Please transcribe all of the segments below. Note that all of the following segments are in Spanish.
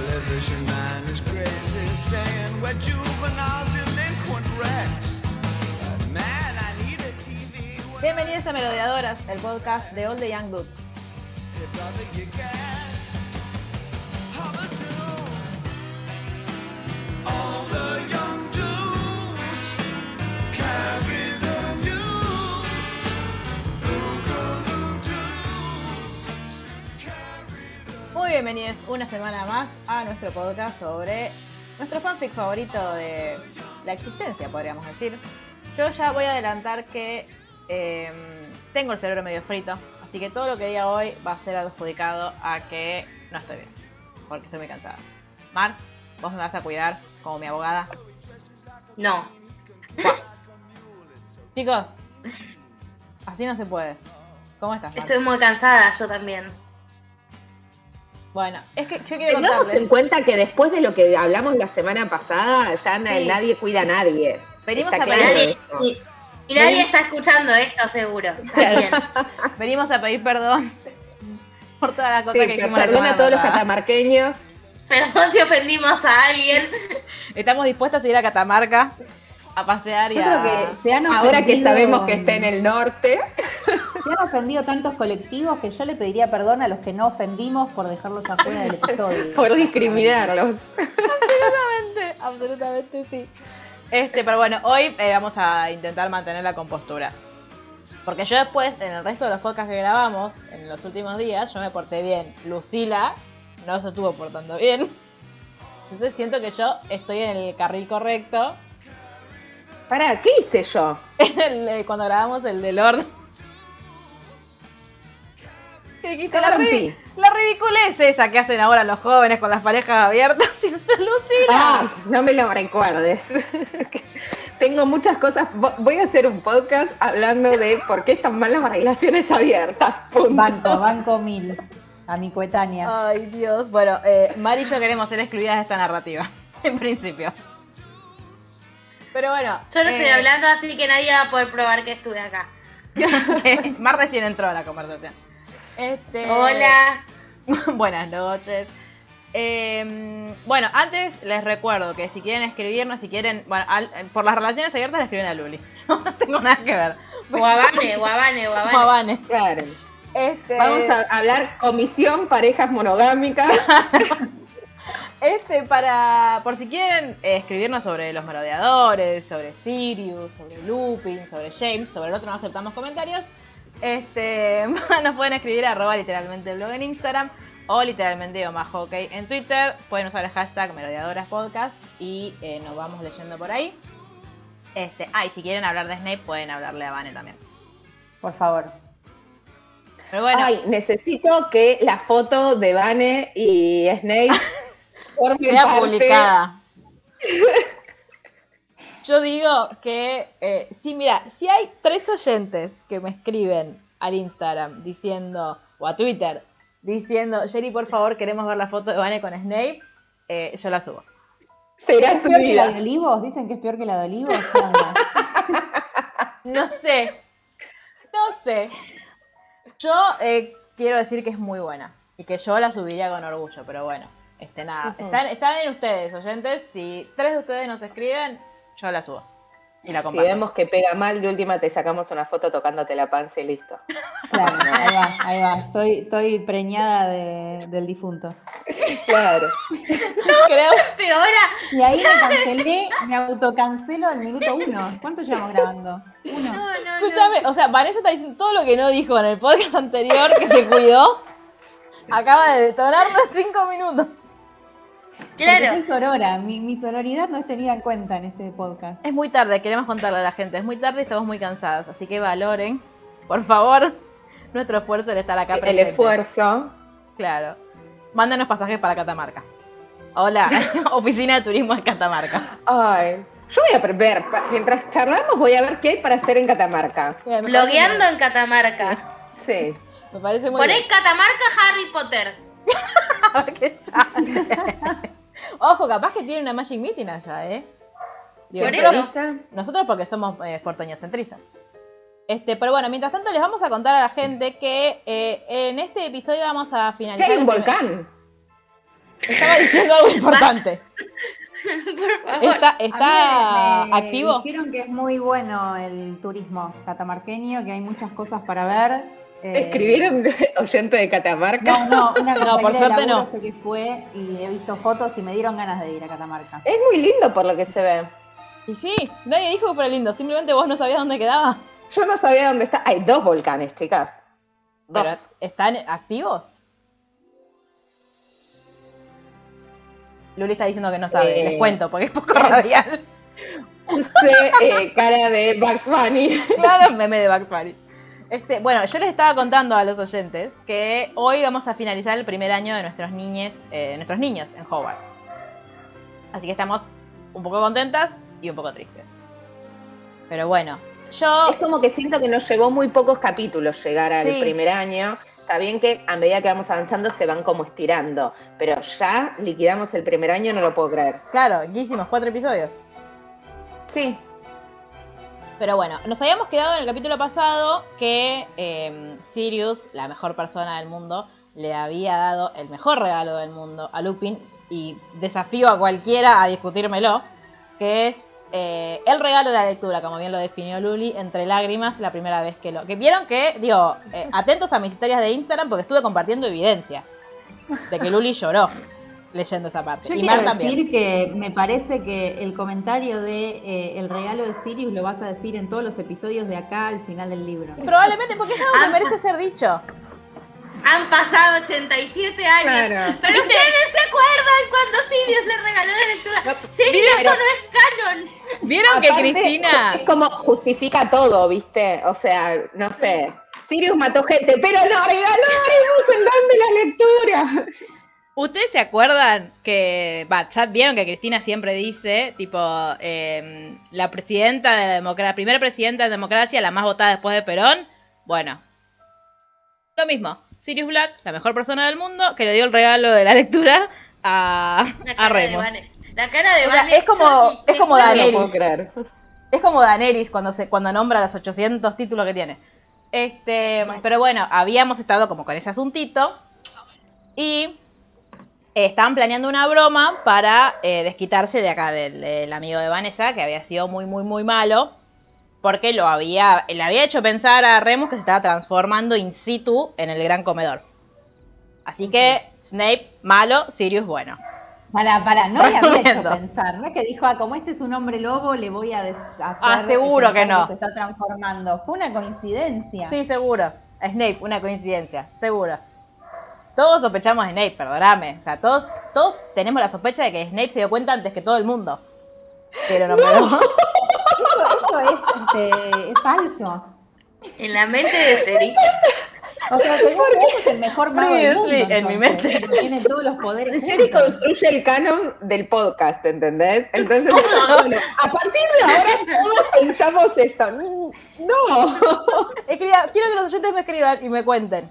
television man is crazy, saying we're juvenile delinquent wrecks. Man, I need a TV. Bienvenidos a Merodeadoras, el podcast de All the Young Dudes. Muy bienvenidos una semana más a nuestro podcast sobre nuestro fanfic favorito de la existencia, podríamos decir. Yo ya voy a adelantar que eh, tengo el cerebro medio frito, así que todo lo que diga hoy va a ser adjudicado a que no estoy bien, porque estoy muy cansada. Mar, vos me vas a cuidar como mi abogada. No. Chicos, así no se puede. ¿Cómo estás, Mar? Estoy muy cansada, yo también. Bueno, es que yo quiero Tengamos contarles. en cuenta que después de lo que hablamos la semana pasada, ya Sí. nadie cuida a nadie. Venimos Está a claro Nadie- y, y nadie está escuchando esto, seguro. Está bien. Venimos a pedir perdón por toda la cosa Sí, que la perdona a todos los catamarqueños. Perdón si ofendimos a alguien. Estamos dispuestos a ir a Catamarca a pasear y a... creo que se han Ahora que sabemos que está en el norte, Se han ofendido tantos colectivos que yo le pediría perdón a los que no ofendimos por dejarlos afuera del episodio. por discriminarlos. Absolutamente, absolutamente sí. Este, pero bueno, hoy eh, vamos a intentar mantener la compostura. Porque yo después, en el resto de los podcasts que grabamos, en los últimos días, yo me porté bien. Lucila no se estuvo portando bien. Entonces siento que yo estoy en el carril correcto. Pará, ¿qué hice yo? El, eh, cuando grabamos el de Lord. ¿Qué dijiste? ¿Qué La, rompí? ri- la ridiculez esa que hacen ahora los jóvenes con las parejas abiertas. Y. Ay, no me lo recuerdes. Tengo muchas cosas. Vo- Voy a hacer un podcast hablando de por qué están mal las relaciones abiertas. Punto. Banco, banco mil. A mi coetánea. Ay, Dios. Bueno, eh, Mari y yo queremos ser excluidas de esta narrativa, en principio. Pero bueno. Yo no estoy eh, hablando, así que nadie va a poder probar que estuve acá. Mar recién entró a la conversación. Este, Hola. Buenas noches. Eh, bueno, antes les recuerdo que si quieren escribirnos, si quieren, bueno, al- por las relaciones abiertas le escriben a Luli. No tengo nada que ver. Guabane, guabane, guabane. Vane. Claro. Este, Vamos a hablar comisión parejas monogámicas. Este, para, por si quieren eh, escribirnos sobre los merodeadores, sobre Sirius, sobre Lupin, sobre James, sobre el otro no aceptamos comentarios, este, nos pueden escribir a arroba literalmente blog en Instagram o literalmente hockey en Twitter. Pueden usar el hashtag merodeadoraspodcast y eh, nos vamos leyendo por ahí. Este, ah, y si quieren hablar de Snape, pueden hablarle a Vane también. Por favor. Pero bueno, Ay, necesito que la foto de Vane y Snape forme sea parte. publicada. Yo digo que, eh, sí, mira, si hay tres oyentes que me escriben al Instagram diciendo, o a Twitter, diciendo, Jerry, por favor, queremos ver la foto de Vane con Snape, eh, yo la subo. Será ¿Es peor que la de. Olivos? ¿Dicen que es peor que la de Olivos? No sé, no sé. Yo eh, quiero decir que es muy buena y que yo la subiría con orgullo, pero bueno, este nada. Están, están en ustedes, oyentes. Si tres de ustedes nos escriben, yo la subo. Y la Si comparto. vemos que pega mal, de última te sacamos una foto tocándote la panza y listo. Claro, ahí va, ahí va. Estoy, estoy preñada de- del difunto. Claro. Creo, Peora. Y ahí me cancelé, me autocancelo al minuto uno. ¿Cuánto llevamos grabando? Uno. No, no, no. Escúchame, o sea, Vanessa está diciendo todo lo que no dijo en el podcast anterior, que se cuidó. Acaba de detonarlo en cinco minutos. Porque Claro. soy sorora. Mi, mi sonoridad no es tenida en cuenta en este podcast. Es muy tarde, queremos contarle a la gente. Es muy tarde y estamos muy cansadas. Así que valoren, por favor, nuestro esfuerzo de estar acá El presentes. esfuerzo. Claro. Mándanos pasajes para Catamarca. Hola, oficina de turismo de Catamarca. Ay. Yo voy a ver, mientras charlamos voy a ver qué hay para hacer en Catamarca. Blogueando en Catamarca. Sí. Me parece muy Poné bien. Catamarca Harry Potter. A ver qué sale. Ojo, capaz que tiene una Magic Meeting allá, ¿eh? Digo, Por nosotros, nosotros porque somos eh, porteños centristas. Este, pero bueno, mientras tanto les vamos a contar a la gente que eh, en este episodio vamos a Sí, finalizar. hay un volcán. Estaba diciendo algo importante. Por favor. ¿Está, está me- me activo? Dijeron que es muy bueno el turismo catamarqueño, que hay muchas cosas para ver. Eh, ¿Escribieron oyente de Catamarca? No, no, una No, por suerte no. sé que fue y he visto fotos y me dieron ganas de ir a Catamarca. Es muy lindo por lo que se ve. Y sí, nadie dijo que fuera lindo, simplemente vos no sabías dónde quedaba. Yo no sabía dónde está. Hay dos volcanes, chicas. Dos. Pero, ¿Están activos? Luli está diciendo que no sabe, Eh. les cuento, porque es poco radial. Puse eh, cara de Bugs Bunny. claro, meme de Bugs Bunny. Este, bueno, yo les estaba contando a los oyentes que hoy vamos a finalizar el primer año de nuestros niñes, eh, nuestros niños en Hogwarts. Así que estamos un poco contentas y un poco tristes. Pero bueno, yo Es como que siento que nos llevó muy pocos capítulos llegar al Sí. primer año. Está bien que a medida que vamos avanzando se van como estirando, pero ya liquidamos el primer año, no lo puedo creer. Claro, ¿qué hicimos? Cuatro episodios. Sí, Pero bueno, nos habíamos quedado en el capítulo pasado que eh, Sirius, la mejor persona del mundo, le había dado el mejor regalo del mundo a Lupin y desafío a cualquiera a discutírmelo, que es eh, el regalo de la lectura, como bien lo definió Luli, entre lágrimas la primera vez que lo... Que vieron que, digo, eh, atentos a mis historias de Instagram porque estuve compartiendo evidencia de que Luli lloró leyendo esa parte. Yo y quiero Mar también. decir que me parece que el comentario de eh, el regalo de Sirius lo vas a decir en todos los episodios de acá al final del libro. Probablemente porque es algo que merece ser dicho. Han pasado 87 años. Claro. Pero ustedes se acuerdan cuando Sirius le regaló la lectura. Sirius, eso no es canon. ¿Vieron que Cristina... Es como justifica todo, ¿viste? O sea, no sé. Sirius mató gente, pero lo regalaremos el don de la lectura. ¿Ustedes se acuerdan que, va, ya vieron que Cristina siempre dice, tipo, eh, la presidenta de la democracia, primera presidenta de democracia, la más votada después de Perón? Bueno, lo mismo. Sirius Black, la mejor persona del mundo, que le dio el regalo de la lectura a, La a cara de Remo. Vane. La cara de O sea, Vane, es como- es como No Daenerys. puedo creer. Es como Daenerys cuando se cuando nombra los 800 títulos que tiene. Este, pero bueno, habíamos estado como con ese asuntito y eh, estaban planeando una broma para eh, desquitarse de acá del, del amigo de Vanessa que había sido muy muy muy malo porque lo había le había hecho pensar a Remus que se estaba transformando in situ en el gran comedor. Así que Snape malo, Sirius bueno. Para, para, no le había hecho pensar. No es que dijo, ah, como este es un hombre lobo, le voy a des- hacer. Ah, seguro que no. Se está transformando. Fue una coincidencia. Sí, seguro. Snape, una coincidencia, seguro. Todos sospechamos de Snape, perdóname. O sea, todos, todos tenemos la sospecha de que Snape se dio cuenta antes que todo el mundo. Pero no, pero. Eso, eso es, este, es falso. En la mente de Seri. O sea, según vos es el mejor mago Sí, del mundo. sí, en mi mente. Tiene todos los poderes. Sherry construye el canon del podcast, ¿entendés? Entonces, bueno, a partir de ahora todos pensamos esto. No. Escriba- quiero que los oyentes me escriban y me cuenten.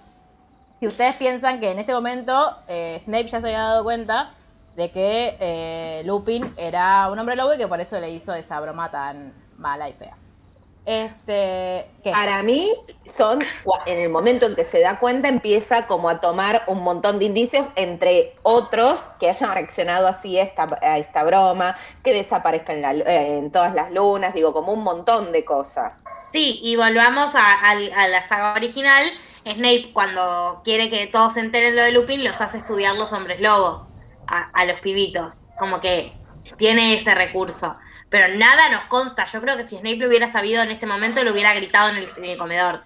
Si ustedes piensan que en este momento eh, Snape ya se había dado cuenta de que eh, Lupin era un hombre lobo y que por eso le hizo esa broma tan mala y fea. Este. ¿Qué? Para mí, son en el momento en que se da cuenta, empieza como a tomar un montón de indicios, entre otros que hayan reaccionado así a esta, a esta broma, que desaparezca en, la eh, en todas las lunas, digo, como un montón de cosas. Sí, y volvamos a la saga original. Snape, cuando quiere que todos se enteren lo de Lupin, los hace estudiar los hombres lobo a, a los pibitos. Como que tiene ese recurso. Pero nada nos consta. Yo creo que si Snape lo hubiera sabido en este momento, lo hubiera gritado en el, en el comedor.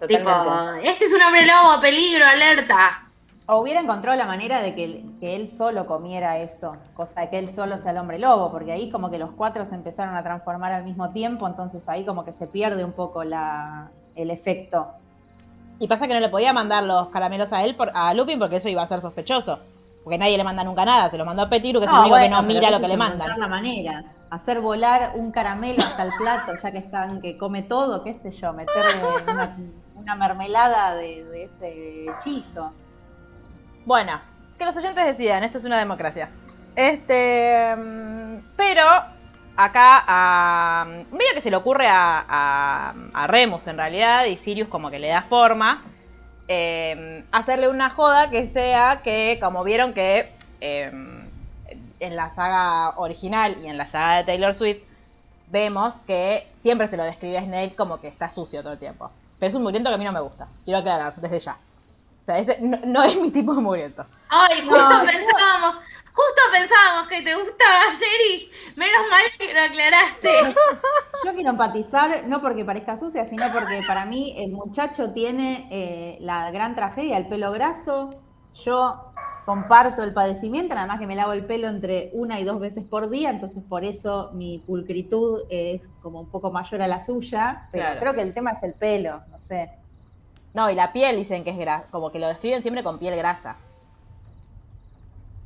Totalmente. Tipo, este es un hombre lobo, peligro, alerta. O hubiera encontrado la manera de que, que él solo comiera eso, cosa de que él solo sea el hombre lobo, porque ahí como que los cuatro se empezaron a transformar al mismo tiempo, entonces ahí como que se pierde un poco la, el efecto. Y pasa que no le podía mandar los caramelos a él, por, a Lupin, porque eso iba a ser sospechoso. Porque nadie le manda nunca nada, se lo mandó a Petiru, que es el único que no mira lo que le mandan. la manera, hacer volar un caramelo hasta el plato, ya que están, que come todo, qué sé yo, meterle una, una mermelada de, de ese hechizo. Bueno, que los oyentes decidan, esto es una democracia. Este. mm, Pero acá a. medio que se le ocurre a, a, a Remus en realidad, y Sirius como que le da forma. eh, hacerle una joda que sea que, como vieron que em, en la saga original y en la saga de Taylor Swift vemos que siempre se lo describe a Snape como que está sucio todo el tiempo. Pero es un mugriento que a mí no me gusta. Quiero aclarar desde ya. O sea, ese no, no es mi tipo de mugriento. Ay, justo No, pensábamos, justo pensábamos que te gustaba, Jerry. Menos mal que lo aclaraste. Yo quiero empatizar, no porque parezca sucia, sino porque para mí el muchacho tiene eh, la gran tragedia, el pelo graso. Yo comparto el padecimiento, nada más que me lavo el pelo entre una y dos veces por día, entonces por eso mi pulcritud es como un poco mayor a la suya, pero Claro. creo que el tema es el pelo, no sé. No, y la piel dicen que es grasa, como que lo describen siempre con piel grasa.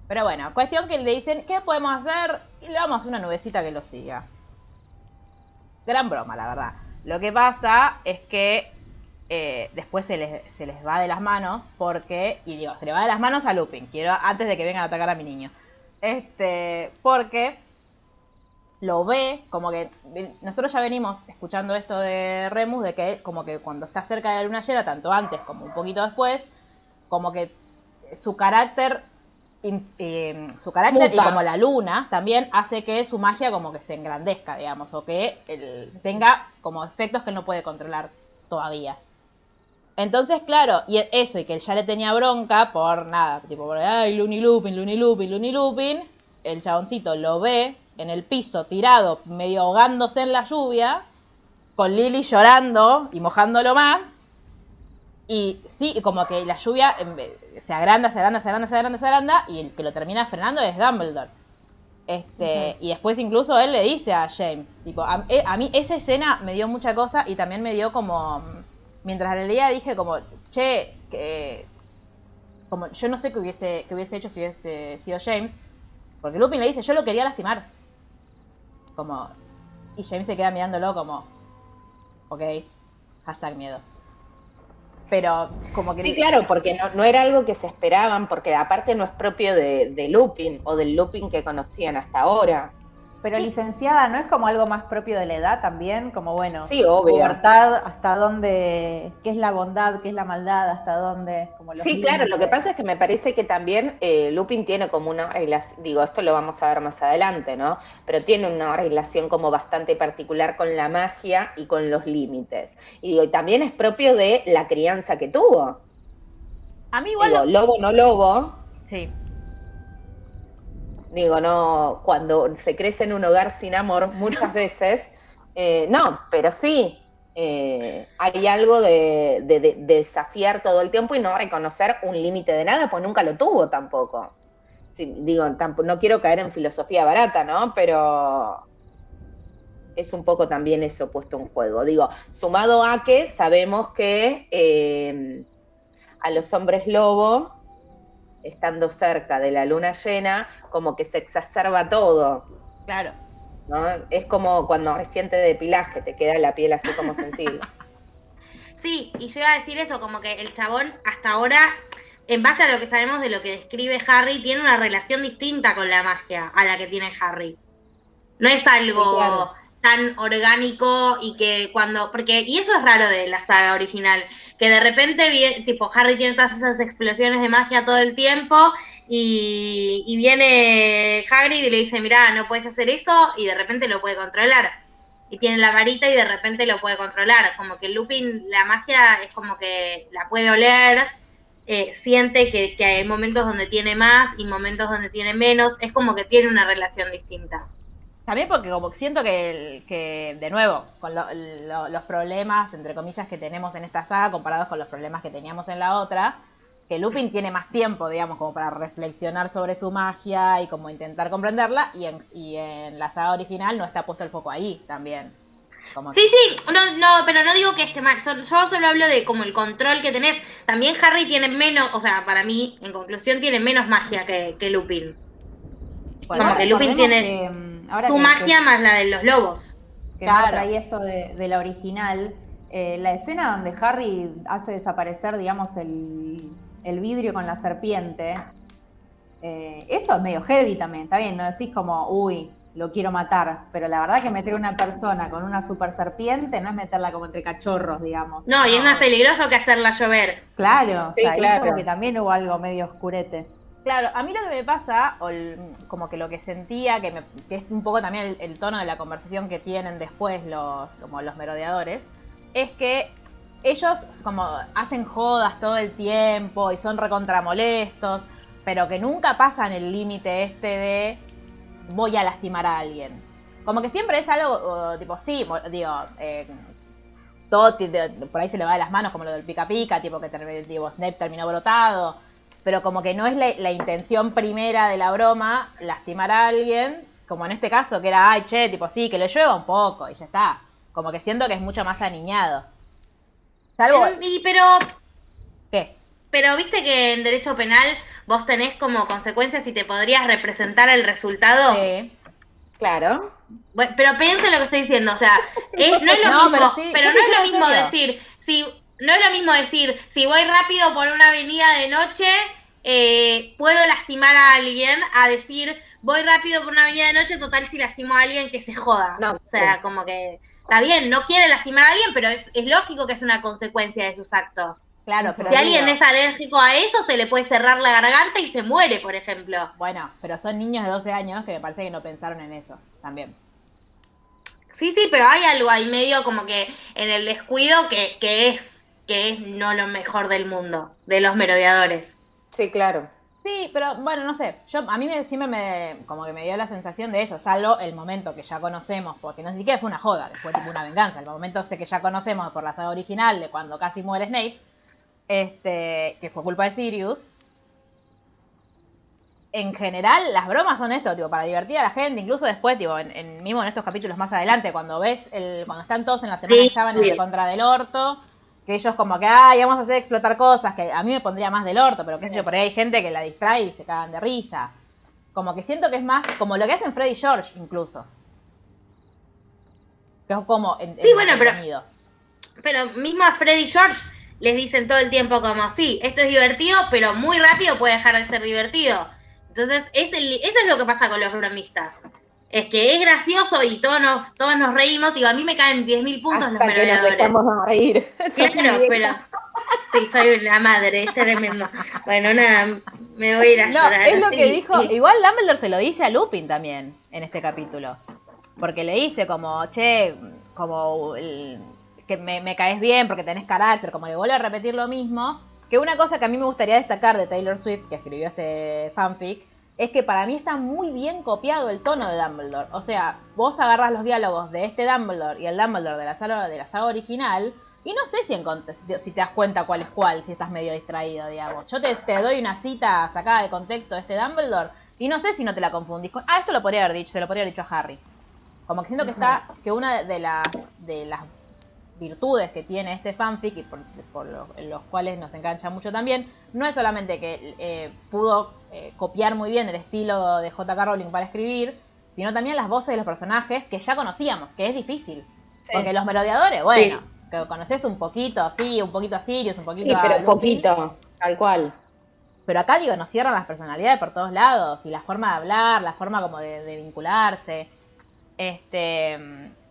Pero bueno, cuestión que le dicen, ¿qué podemos hacer? Y le damos una nubecita que lo siga. Gran broma, la verdad. Lo que pasa es que eh, después se les, se les va de las manos porque, y digo, se le va de las manos a Lupin, quiero antes de que vengan a atacar a mi niño. Este, porque lo ve, como que nosotros ya venimos escuchando esto de Remus, de que como que cuando está cerca de la luna llena, tanto antes como un poquito después, como que su carácter, eh, su carácter y como la luna también hace que su magia como que se engrandezca, digamos, o que él tenga como efectos que él no puede controlar todavía. Entonces, claro, y eso, y que él ya le tenía bronca por nada, tipo, por, ay, Looney Lupin, Looney Lupin, Looney Lupin, el chaboncito lo ve en el piso, tirado, medio ahogándose en la lluvia, con Lily llorando y mojándolo más, y sí, y como que la lluvia vez- se agranda, se agranda, se agranda, se agranda, se agranda, y el que lo termina frenando es Dumbledore. Este, Y después incluso él le dice a James, tipo, a, eh, a mí esa escena me dio mucha cosa y también me dio como, mientras la leía dije como, che, que, como yo no sé qué hubiese, qué hubiese hecho si hubiese sido James, porque Lupin le dice, yo lo quería lastimar. Como, y James se queda mirándolo como, ok, hashtag miedo. Pero como que... Sí, claro, porque no, no era algo que se esperaban, porque aparte no es propio de, de Lupin o del Lupin que conocían hasta ahora. Pero licenciada, ¿no es como algo más propio de la edad también? Como bueno, Sí, obvio. pubertad, hasta dónde, qué es la bondad, qué es la maldad, hasta dónde, como los Sí, claro, lo que pasa es que me parece que también eh, Lupin tiene como una relación, digo, esto lo vamos a ver más adelante, ¿no? Pero tiene una relación como bastante particular con la magia y con los límites. Y digo, y también es propio de la crianza que tuvo. A mí igual... Digo, lo- lobo no lobo, Sí. Digo, no, cuando se crece en un hogar sin amor, muchas veces, eh, no, pero sí, eh, hay algo de, de- de- de desafiar todo el tiempo y no reconocer un límite de nada, pues nunca lo tuvo tampoco. Sí, digo, tampo- no quiero caer en filosofía barata, ¿no? Pero es un poco también eso puesto en juego. Digo, sumado a que sabemos que eh, a los hombres lobo, estando cerca de la luna llena, como que se exacerba todo. Claro. ¿no? Es como cuando recién te depilas, que te queda la piel así como sensible. Sí, y yo iba a decir eso, como que el chabón hasta ahora, en base a lo que sabemos de lo que describe Harry, tiene una relación distinta con la magia a la que tiene Harry. No es algo Sí, claro. tan orgánico y que cuando, porque, y eso es raro de la saga original, que de repente, tipo, Harry tiene todas esas explosiones de magia todo el tiempo y, y viene Hagrid y le dice, mirá, no puedes hacer eso y de repente lo puede controlar y tiene la varita y de repente lo puede controlar. Como que Lupin, la magia es como que la puede oler, eh, siente que, que hay momentos donde tiene más y momentos donde tiene menos. Es como que tiene una relación distinta. También porque como siento que, que de nuevo, con lo- lo- los problemas, entre comillas, que tenemos en esta saga comparados con los problemas que teníamos en la otra, que Lupin tiene más tiempo, digamos, como para reflexionar sobre su magia y como intentar comprenderla, y en, y en la saga original no está puesto el foco ahí también. Como Sí, sí, no, no, pero no digo que esté mal. Yo solo hablo de como el control que tenés. También Harry tiene menos, o sea, para mí, en conclusión, tiene menos magia que, que Lupin. Bueno, como que Lupin tiene que, mm, ahora Su que- magia más la de los lobos. que Claro. Esto de, de la original, eh, la escena donde Harry hace desaparecer, digamos, el, el vidrio con la serpiente, eh, eso es medio heavy también, está bien, no decís como, uy, lo quiero matar, pero la verdad que meter una persona con una super serpiente no es meterla como entre cachorros, digamos. No, y es más peligroso que hacerla llover. Claro, o Sí, sea, ahí claro. como que también hubo algo medio oscurete. Claro, a mí lo que me pasa, o el- como que lo que sentía, que, me- que es un poco también el, tono de la conversación que tienen después los, como los merodeadores, es que ellos como hacen jodas todo el tiempo y son recontramolestos, pero que nunca pasan el límite este de voy a lastimar a alguien. Como que siempre es algo, tipo, sí, digo, eh, todo por ahí se le va de las manos, como lo del pica pica, tipo que digo, Snape terminó brotado, pero como que no es la, la intención primera de la broma lastimar a alguien, como en este caso que era, ay, che, tipo, sí, que le llueva un poco y ya está. Como que siento que es mucho más aniñado. Salvo, Y, pero, ¿qué? pero viste que en derecho penal vos tenés como consecuencias y te podrías representar el resultado. Sí. Claro. Bueno, pero piensen lo que estoy diciendo, o sea, es- no es lo No, mismo, pero pero, sí, yo no es lo mismo serio. decir, si no es lo mismo decir, si voy rápido por una avenida de noche, eh, puedo lastimar a alguien, a decir, voy rápido por una avenida de noche, total si lastimo a alguien que se joda. No, o sea, sí. como que está bien, no quiere lastimar a alguien, pero es, es lógico que es una consecuencia de sus actos. Claro, pero si alguien es alérgico a eso, se le puede cerrar la garganta y se muere, por ejemplo. Bueno, pero son niños de 12 años que me parece que no pensaron en eso también. Sí, sí, pero hay algo ahí medio como que en el descuido que, que es que es no lo mejor del mundo, de los merodeadores. Sí, claro. Sí, pero bueno, no sé. Yo a mí me, siempre me como que me dio la sensación de eso, salvo el momento que ya conocemos, porque no siquiera fue una joda, que fue tipo una venganza. El momento sé que ya conocemos por la saga original de cuando casi muere Snape, este, que fue culpa de Sirius. En general, las bromas son esto, tipo, para divertir a la gente, incluso después, tipo, en, en- mismo en estos capítulos más adelante, cuando ves el, cuando están todos en la semana Sí, ya van en sí. contra del orto, que ellos como que, ay, vamos a hacer explotar cosas, que a mí me pondría más del orto, pero qué sé yo, por ahí hay gente que la distrae y se cagan de risa. Como que siento que es más como lo que hacen Freddy y George, incluso. Que es como en, Sí, en bueno, pero- entretenido. Pero mismo a Freddy y George les dicen todo el tiempo como, sí, esto es divertido, pero muy rápido puede dejar de ser divertido. Entonces, es el- eso es lo que pasa con los bromistas. Es que es gracioso y todos nos, todos nos reímos. Digo, a mí me caen 10.000 puntos los Hasta que nos merodeadores. dejamos de reír. Claro, Soy pero. Sí, soy la madre, es tremendo. Bueno, nada, me voy a ir a No, llorar. es lo que Sí, dijo. sí. Igual Dumbledore se lo dice a Lupin también en este capítulo. Porque le dice como, che, como el- que me, me caes bien porque tenés carácter, como le vuelve a repetir lo mismo. Que una cosa que a mí me gustaría destacar de Taylor Swift, que escribió este fanfic, es que para mí está muy bien copiado el tono de Dumbledore. O sea, vos agarras los diálogos de este Dumbledore y el Dumbledore de la saga, de la saga original, y no sé si, si te das cuenta cuál es cuál, si estás medio distraído, digamos. Yo te, te doy una cita sacada de contexto de este Dumbledore, y no sé si no te la confundís con. Ah, esto lo podría haber dicho, se lo podría haber dicho a Harry. Como que siento que está. que una de las. de las virtudes que tiene este fanfic y por, por lo- los cuales nos engancha mucho también, no es solamente que eh, pudo eh, copiar muy bien el estilo de J.K. Rowling para escribir, sino también las voces de los personajes que ya conocíamos, que es difícil. Porque los merodeadores, bueno, que conoces un poquito, sí, un poquito a Sirius, un poquito Sí, a pero Lupin, poquito, tal cual. pero acá digo, nos cierran las personalidades por todos lados y la forma de hablar, la forma como de, de vincularse. Este,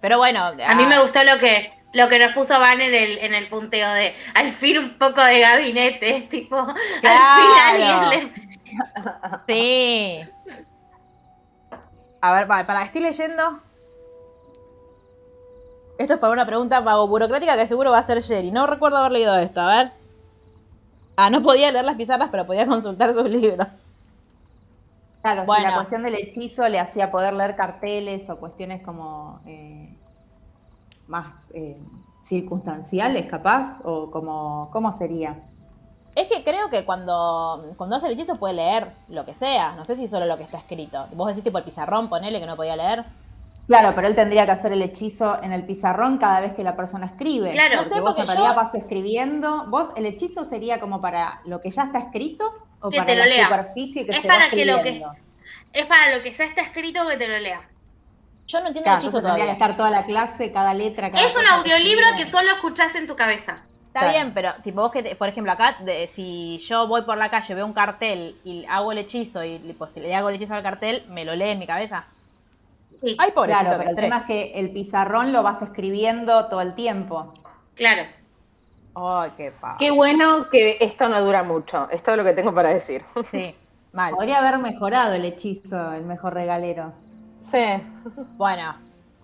pero bueno, A mí me gustó lo que lo que nos puso Van en el, en el punteo de al fin un poco de gabinete, tipo, al fin alguien le- Sí. A ver, para, para, estoy leyendo. Esto es para una pregunta vago burocrática que seguro va a ser Jerry. No recuerdo haber leído esto, a ver. Ah, no podía leer las pizarras, pero podía consultar sus libros. Claro, si Bueno. la cuestión del hechizo le hacía poder leer carteles o cuestiones como eh, más eh, circunstanciales, capaz, o como, ¿cómo sería? Es que creo que cuando, cuando hace el hechizo puede leer lo que sea. No sé si solo lo que está escrito. Vos decís tipo el pizarrón, ponele que no podía leer. Claro, pero él tendría que hacer el hechizo en el pizarrón cada vez que la persona escribe. Claro. No porque sé, vos porque en realidad yo- vas escribiendo. ¿Vos el hechizo sería como para lo que ya está escrito o Que para te lo la lea. superficie que Es se para va que lo que- es para lo que ya está escrito que te lo lea. Yo no entiendo Claro, el hechizo tendría que todavía. estar toda la clase, cada letra, cada Es un audiolibro que solo escuchás en tu cabeza. Está Claro. bien, pero tipo vos que, te- por ejemplo, acá, de- si yo voy por la calle, veo un cartel y hago el hechizo y si le hago el hechizo al cartel, me lo lee en mi cabeza. Sí, Ay, pobrecito, Claro, que pero el tema es que el pizarrón lo vas escribiendo todo el tiempo. claro. Ay, qué pa. Qué bueno que esto no dura mucho. Es todo lo que tengo para decir. Sí. Mal. Podría haber mejorado el hechizo, el mejor regalero. Sí. Bueno,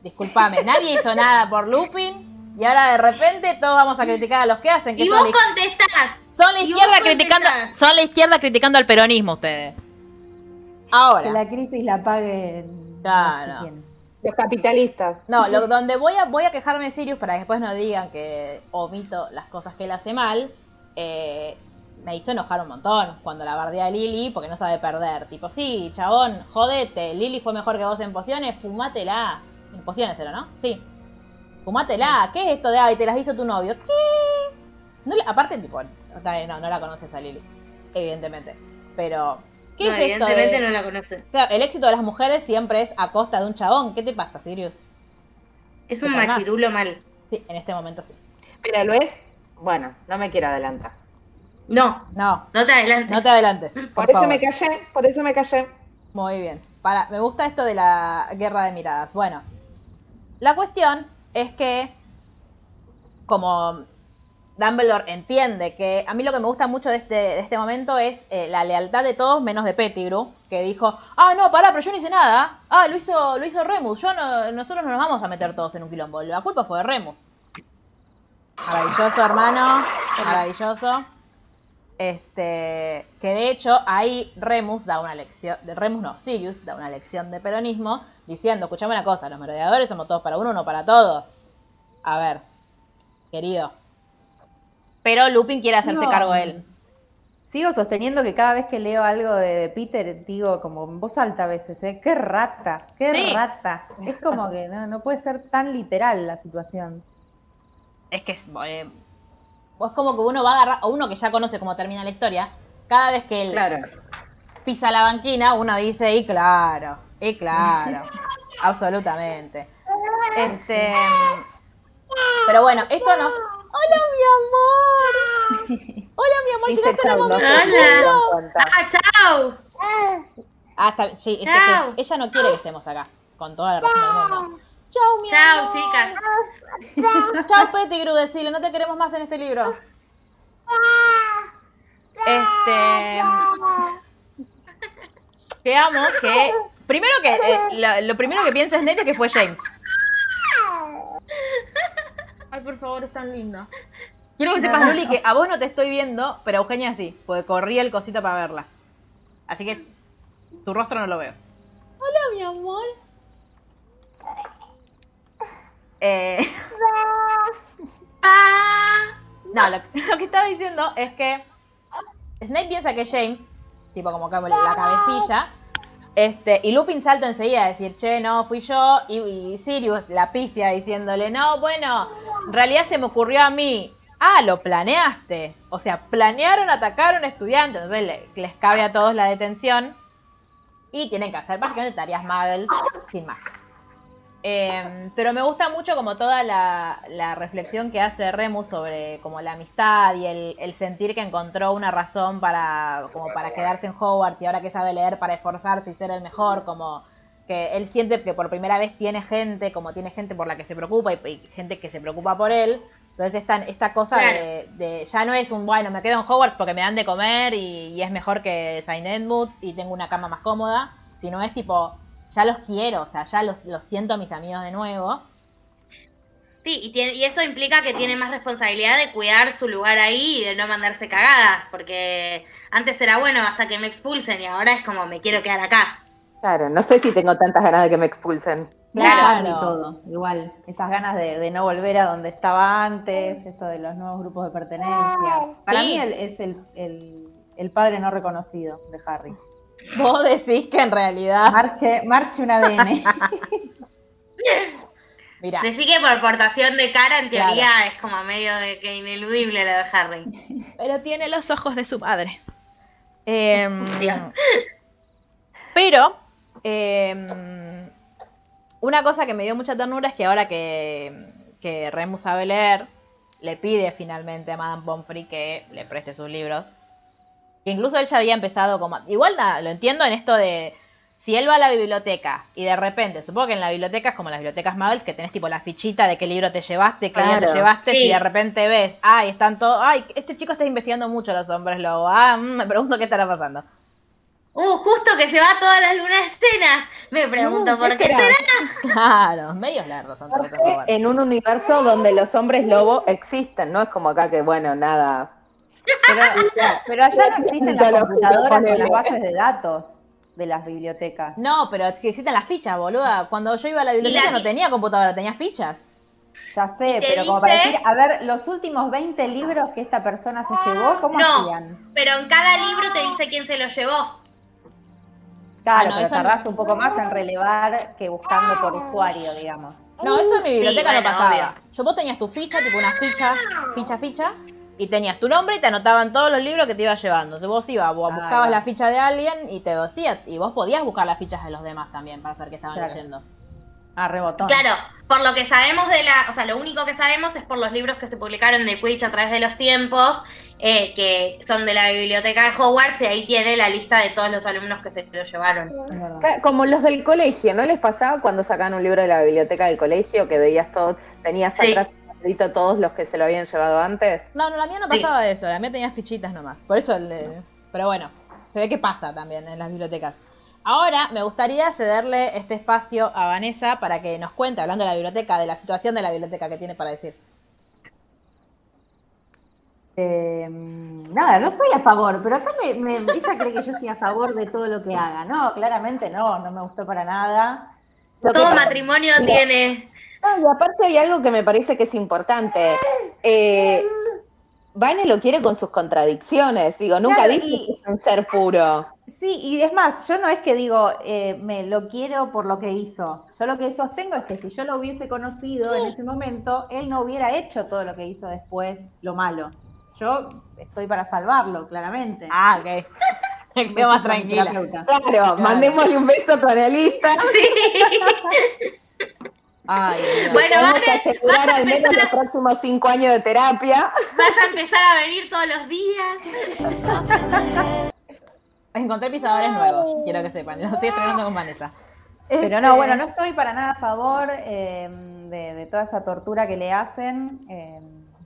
discúlpame, nadie hizo nada por Lupin y ahora de repente todos vamos a criticar a los que hacen, que Y son vos la, contestás. son la izquierda criticando, contestás. son la izquierda criticando al peronismo ustedes. Que Ahora, la crisis la pague. Claro. No sé quiénes. Los capitalistas. no, lo, donde voy a voy a quejarme de Sirius para que después no digan que omito las cosas que él hace mal. eh, me hizo enojar un montón cuando la bardea a Lily porque no sabe perder. Tipo, sí, chabón, jodete, Lily fue mejor que vos en pociones, fumátela. En pociones era, ¿no? Sí. Fumátela, ¿qué es esto de ay, te las hizo tu novio? ¿Qué? No le- aparte, tipo, no, no la conoces a Lily, evidentemente. Pero, ¿qué No, es esto? de- evidentemente no la conoce. Claro, el éxito de las mujeres siempre es a costa de un chabón. ¿Qué te pasa, Sirius? Es un machirulo mal. Sí, en este momento sí. Pero lo es. Bueno, no me quiero adelantar. No, No, no te adelantes. no te adelantes. Por, Por, eso favor. me callé, por eso me callé. Muy bien. Para, me gusta esto de la guerra de miradas. Bueno, la cuestión es que, como Dumbledore entiende que a mí lo que me gusta mucho de este, de este momento es eh, la lealtad de todos menos de Pettigrew, que dijo, ah, no, pará, pero yo no hice nada. Ah, lo hizo, lo hizo Remus. Yo no, nosotros no nos vamos a meter todos en un quilombo. La culpa fue de Remus. Maravilloso, hermano. Maravilloso. Este, que de hecho ahí Remus da una lección, de Remus no, Sirius da una lección de peronismo diciendo, escuchame una cosa, los merodeadores somos todos para uno, uno para todos. A ver, querido. Pero Lupin quiere hacerse No. cargo él. Sigo sosteniendo que cada vez que leo algo de, de Peter, digo como en voz alta a veces, ¿eh? ¡Qué rata! ¡Qué Sí. rata! Es como que no, no puede ser tan literal la situación. Es que eh, es como que uno va a agarrar, o uno que ya conoce cómo termina la historia, cada vez que él Claro. pisa la banquina, uno dice, y claro, y claro, absolutamente. Este, pero bueno, esto nos... Hola, mi amor. Hola, mi amor, Dice chau, no Hola. Ah, chao. Ah, está, sí, es que ella no quiere que estemos acá, con toda la razón del mundo. Chau, mi Chao, amor. chicas. Chau, Pettigrew, decile, no te queremos más en este libro. Este. Que amo que. Primero que. eh, lo, lo primero que piensa es que fue James. Ay, por favor, es tan lindo. Quiero que sepas, Luli, que a vos no te estoy viendo, pero a Eugenia sí, porque corrí el cosito para verla. Así que tu rostro no lo veo. Hola, mi amor. Eh. No, lo, lo que estaba diciendo es que Snape piensa que es James, tipo como que la cabecilla, este, y Lupin salta enseguida a decir, che, no, fui yo, y, y Sirius la pifia diciéndole, no, bueno, en realidad se me ocurrió a mí. Ah, lo planeaste. O sea, planearon atacar a un estudiante, entonces le- les cabe a todos la detención y tienen que hacer básicamente tareas Muggles sin más. Eh, pero me gusta mucho como toda la, la reflexión que hace Remus sobre como la amistad y el, el sentir que encontró una razón para como para quedarse en Hogwarts y ahora que sabe leer para esforzarse y ser el mejor, como que él siente que por primera vez tiene gente, como tiene gente por la que se preocupa y, y gente que se preocupa por él. Entonces esta, esta cosa Claro. de, de ya no es un bueno, me quedo en Hogwarts porque me dan de comer y, y es mejor que Saint Edmunds y tengo una cama más cómoda, sino es tipo, ya los quiero, o sea, ya los, los siento a mis amigos de nuevo. Sí, y, tiene- y eso implica que tiene más responsabilidad de cuidar su lugar ahí y de no mandarse cagadas, porque antes era bueno hasta que me expulsen y ahora es como me quiero quedar acá. Claro, no sé si tengo tantas ganas de que me expulsen. Claro. Y todo, igual. Esas ganas de, de no volver a donde estaba antes, esto de los nuevos grupos de pertenencia. Para Sí. mí él es el, el- el padre no reconocido de Harry. Vos decís que en realidad, Marche, marche un ADN. mira, Decí que por portación de cara, en Claro. teoría, es como medio de que ineludible lo de Harry. pero tiene los ojos de su madre. Em, Dios. Pero, em, una cosa que me dio mucha ternura es que ahora que, que Remus sabe leer, le pide finalmente a Madame Pomfrey que le preste sus libros. Que incluso él ya había empezado como... Igual nada, lo entiendo en esto de... Si él va a la biblioteca y de repente, supongo que en la biblioteca es como las bibliotecas Muggles, que tenés tipo la fichita de qué libro te llevaste, qué día te llevaste, Sí. y de repente ves, ay, están todos, ay, este chico está investigando mucho los hombres lobo, ah, mm, me pregunto qué estará pasando. Uh, justo que se va a todas las lunas llenas. Me pregunto Uh, por qué ¿qué será. será? Claro, medios lerdos son todos esos. En un universo donde los hombres lobo existen, no es como acá que, bueno, nada. Pero, pero allá no existen las computadoras con las bases de datos de las bibliotecas. No, pero es que existen las fichas, boluda. Cuando yo iba a la biblioteca la- no tenía computadora, tenía fichas. Ya sé, pero como para decir, a ver, los últimos 20 libros que esta persona se llevó, ¿cómo No. hacían? Pero en cada libro te dice quién se lo llevó. Claro, Ah, no, pero no. tardás un poco más en relevar que buscando por usuario, digamos. No, eso en mi biblioteca no pasaba. obvio. Yo vos tenías tu ficha, tipo una ficha, ficha, ficha, y tenías tu nombre y te anotaban todos los libros que te ibas llevando. Entonces vos ibas, vos Ah, buscabas la ficha de alguien y te decía, y vos podías buscar las fichas de los demás también para saber qué estaban Claro. leyendo. Ah, rebotón. Claro, por lo que sabemos de la, o sea, lo único que sabemos es por los libros que se publicaron de Quidditch a través de los tiempos, eh, que son de la biblioteca de Hogwarts, y ahí tiene la lista de todos los alumnos que se lo llevaron. Como los del colegio, ¿no les pasaba cuando sacaban un libro de la biblioteca del colegio que veías todo, tenías Sí. atrás todos los que se lo habían llevado antes? No, no, la mía no Sí. pasaba eso, la mía tenía fichitas nomás. Por eso, el de- pero bueno, se ve que pasa también en las bibliotecas. Ahora me gustaría cederle este espacio a Vanessa para que nos cuente, hablando de la biblioteca, de la situación de la biblioteca que tiene para decir. Eh, nada, no estoy a favor, pero acá me, me- ella cree que yo estoy a favor de todo lo que haga. No, claramente no, no me gustó para nada. Lo Todo pasa- matrimonio Mira. tiene. No, y aparte hay algo que me parece que es importante. Eh, Vane lo quiere con sus contradicciones. Digo, nunca Claro, dice y- que es un ser puro. Sí, y es más, yo no es que digo, eh, me lo quiero por lo que hizo. Yo lo que sostengo es que si yo lo hubiese conocido en ese momento, él no hubiera hecho todo lo que hizo después, lo malo. Yo estoy para salvarlo, claramente. Ah, ok. Me quedo más tranquila. terapeuta. Claro, mandémosle un beso a tu analista. Ay, Dios. Bueno, que asegurar vas a al menos empezar- los próximos cinco años de terapia. Vas a empezar a venir todos los días. Encontré pisadores nuevos, quiero que sepan. Los estoy estrenando con Vanessa. Pero Este, no, bueno, no estoy para nada a favor eh, de, de toda esa tortura que le hacen. eh,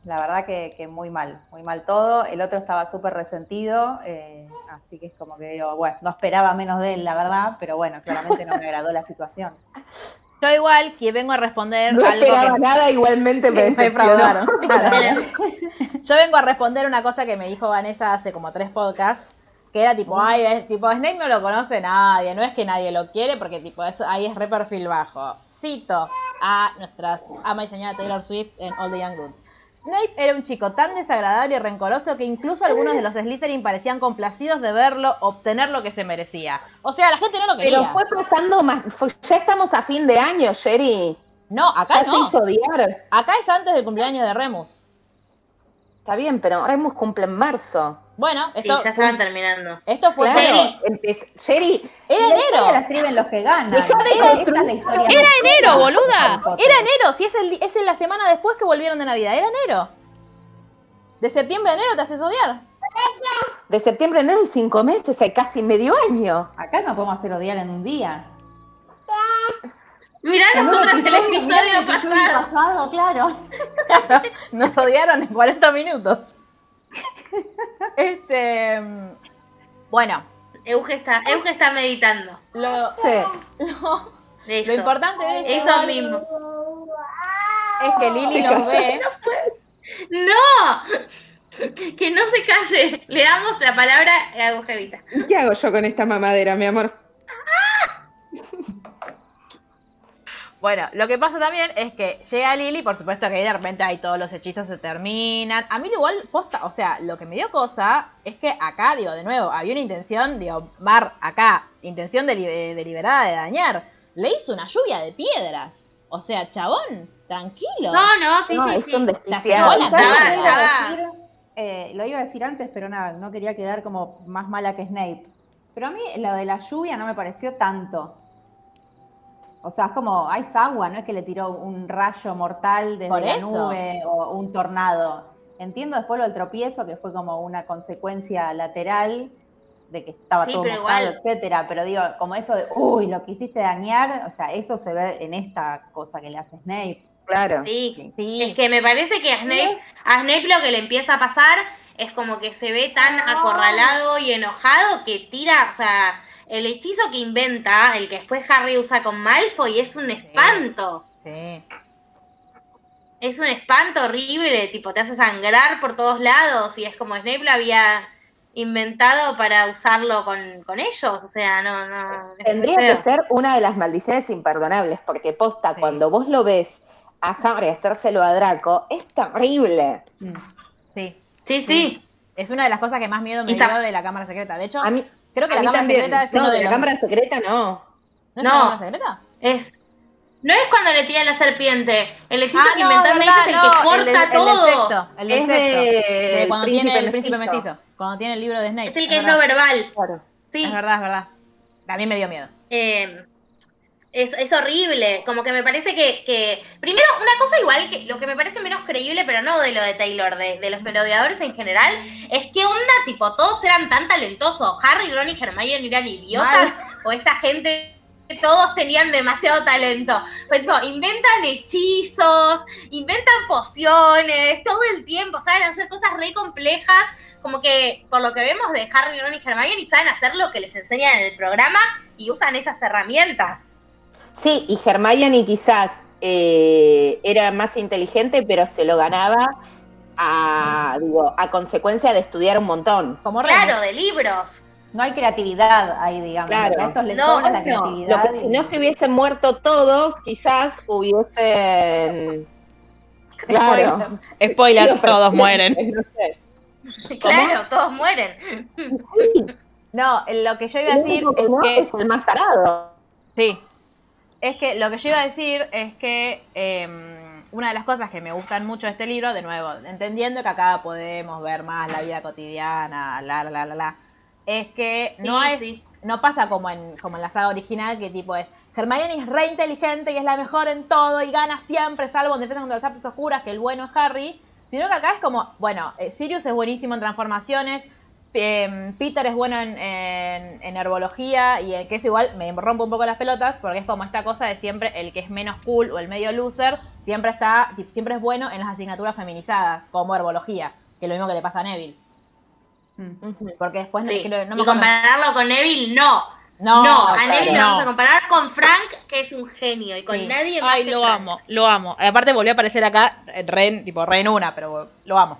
la verdad que, que muy mal, muy mal todo. El otro estaba súper resentido, eh, así que es como que digo, bueno, no esperaba menos de él, la verdad, pero bueno, claramente no me agradó la situación. Yo igual que vengo a responder No algo esperaba que nada, igualmente me me defraudaron. Yo vengo a responder una cosa que me dijo Vanessa hace como tres podcasts, que era tipo, ay, es, tipo, Snape no lo conoce nadie, no es que nadie lo quiere, porque tipo, eso, ahí es re perfil bajo. Cito a nuestra ama y señora Taylor Swift en All the Young Goods. Snape era un chico tan desagradable y rencoroso que incluso algunos de los Slytherin parecían complacidos de verlo obtener lo que se merecía. O sea, la gente no lo quería. Pero fue pasando más. fue- ya estamos a fin de año, Sherry. No, acá Ya se no. hizo odiar. Acá es antes del cumpleaños de Remus. Está bien, pero Remus cumple en marzo. Bueno, Sí, esto, ya estaban terminando. esto fue Claro, Sherry, Era Y la enero. escriben los que ganan. De Esta- esta es la historia Era enero, boluda. Era enero. Si es, el, es en la semana después que volvieron de Navidad. Era enero. De septiembre a enero te haces odiar. de septiembre a enero y cinco meses, hay casi medio año. Acá no podemos hacer odiar en un día. Mirá nosotros el mirá el episodio episodio pasado. pasado, claro. Nos odiaron en 40 minutos. Este. Bueno, Euge está, Euge está meditando. lo, Sí. lo, lo importante de esto Eso igual mismo. es que Lili nos ve. ¡No! Que no se calle. Le damos la palabra a Agujevita. ¿Y qué hago yo con esta mamadera, mi amor? Bueno, lo que pasa también es que llega Lily, por supuesto que ahí de repente ahí todos los hechizos se terminan. A mí igual, posta, o sea, lo que me dio cosa es que acá, digo, de nuevo, había una intención, digo, Mar, acá, intención eh, deliberada de dañar. Le hizo una lluvia de piedras. O sea, chabón, tranquilo. No, no, sí, No, sí, es sí. un La desquiciado. pegó la ¿Sabes cara. lo que iba a decir? Eh, lo iba a decir antes, pero nada, no quería quedar como más mala que Snape. Pero a mí lo de la lluvia no me pareció tanto. O sea, es como, hay agua, no es que le tiró un rayo mortal desde la nube o un tornado. Entiendo después lo del tropiezo, que fue como una consecuencia lateral de que estaba Sí, todo mojado, igual- etcétera. Pero digo, como eso de, uy, lo quisiste dañar, o sea, eso se ve en esta cosa que le hace Snape. Claro. Sí. Sí. Es que me parece que a Snape, a Snape lo que le empieza a pasar es como que se ve tan acorralado y enojado que tira, o sea, el hechizo que inventa, el que después Harry usa con Malfoy, es un espanto. Sí. Es un espanto horrible, tipo, te hace sangrar por todos lados y es como Snape lo había inventado para usarlo con, con ellos, o sea, no, no. Tendría que ser una de las maldiciones imperdonables, porque posta, Sí. cuando vos lo ves a Harry hacérselo a Draco, es terrible. Mm. Sí. Sí, sí. Es una de las cosas que más miedo me dio de la cámara secreta. De hecho, A mí, creo que a la mí cámara también. secreta es no, uno de de la los... cámara secreta no. ¿No es No. la cámara secreta? Es. No es cuando le tiran la serpiente. El hechizo Ah, que no, inventó verdad, es el que el corta el todo. sexto, el del Es sexto. de De cuando Príncipe tiene el príncipe Mestizo. mestizo. Cuando tiene el libro de Snape. Es el que es no verbal. Claro. Sí. Es verdad, es verdad. También me dio miedo. Eh, es, es horrible. Como que me parece que, que- Primero, una cosa igual que lo que me parece menos creíble, pero no de lo de Taylor, de, de los merodeadores en general, es que onda, tipo, todos eran tan talentosos. Harry, Ron y Hermione eran idiotas, o esta gente. Todos tenían demasiado talento. Pues, tipo, inventan hechizos, inventan pociones, todo el tiempo, saben hacer cosas re complejas. Como que, por lo que vemos de Harry, Ron y Hermione, saben hacer lo que les enseñan en el programa y usan esas herramientas. Sí, y Hermione quizás eh, era más inteligente, pero se lo ganaba a, digo, a consecuencia de estudiar un montón. Como Claro, Remus. de libros. No hay creatividad ahí, digamos. Claro. A estos les No, sobra la No, creatividad. lo que si no se hubiesen muerto todos, quizás hubiesen... Claro. Spoiler, todos mueren. No sé. Claro, todos mueren. No, lo que yo iba a decir es que... es el más tarado. Sí. Es que lo que yo iba a decir es que eh, una de las cosas que me gustan mucho de este libro, de nuevo, entendiendo que acá podemos ver más la vida cotidiana, la, la, la, la, la, es que no Sí, es, sí. no pasa como en, como en la saga original, que tipo es, Hermione es re inteligente y es la mejor en todo y gana siempre, salvo en defensa contra las artes oscuras, que el bueno es Harry, sino que acá es como, bueno, eh, Sirius es buenísimo en transformaciones, eh, Peter es bueno en, en- en herbología y eh, que eso igual me rompe un poco las pelotas porque es como esta cosa de siempre el que es menos cool o el medio loser siempre está siempre es bueno en las asignaturas feminizadas como herbología que es lo mismo que le pasa a Neville Mm. porque después no- Sí. creo- no me y compararlo con Neville, no. no, No, a Neville lo no. vamos a comparar con Frank, que es un genio, y con Sí. nadie más. Ay, que lo Frank. amo, lo amo. Aparte volvió a aparecer acá, eh, re, en- tipo, re en una, pero lo amo.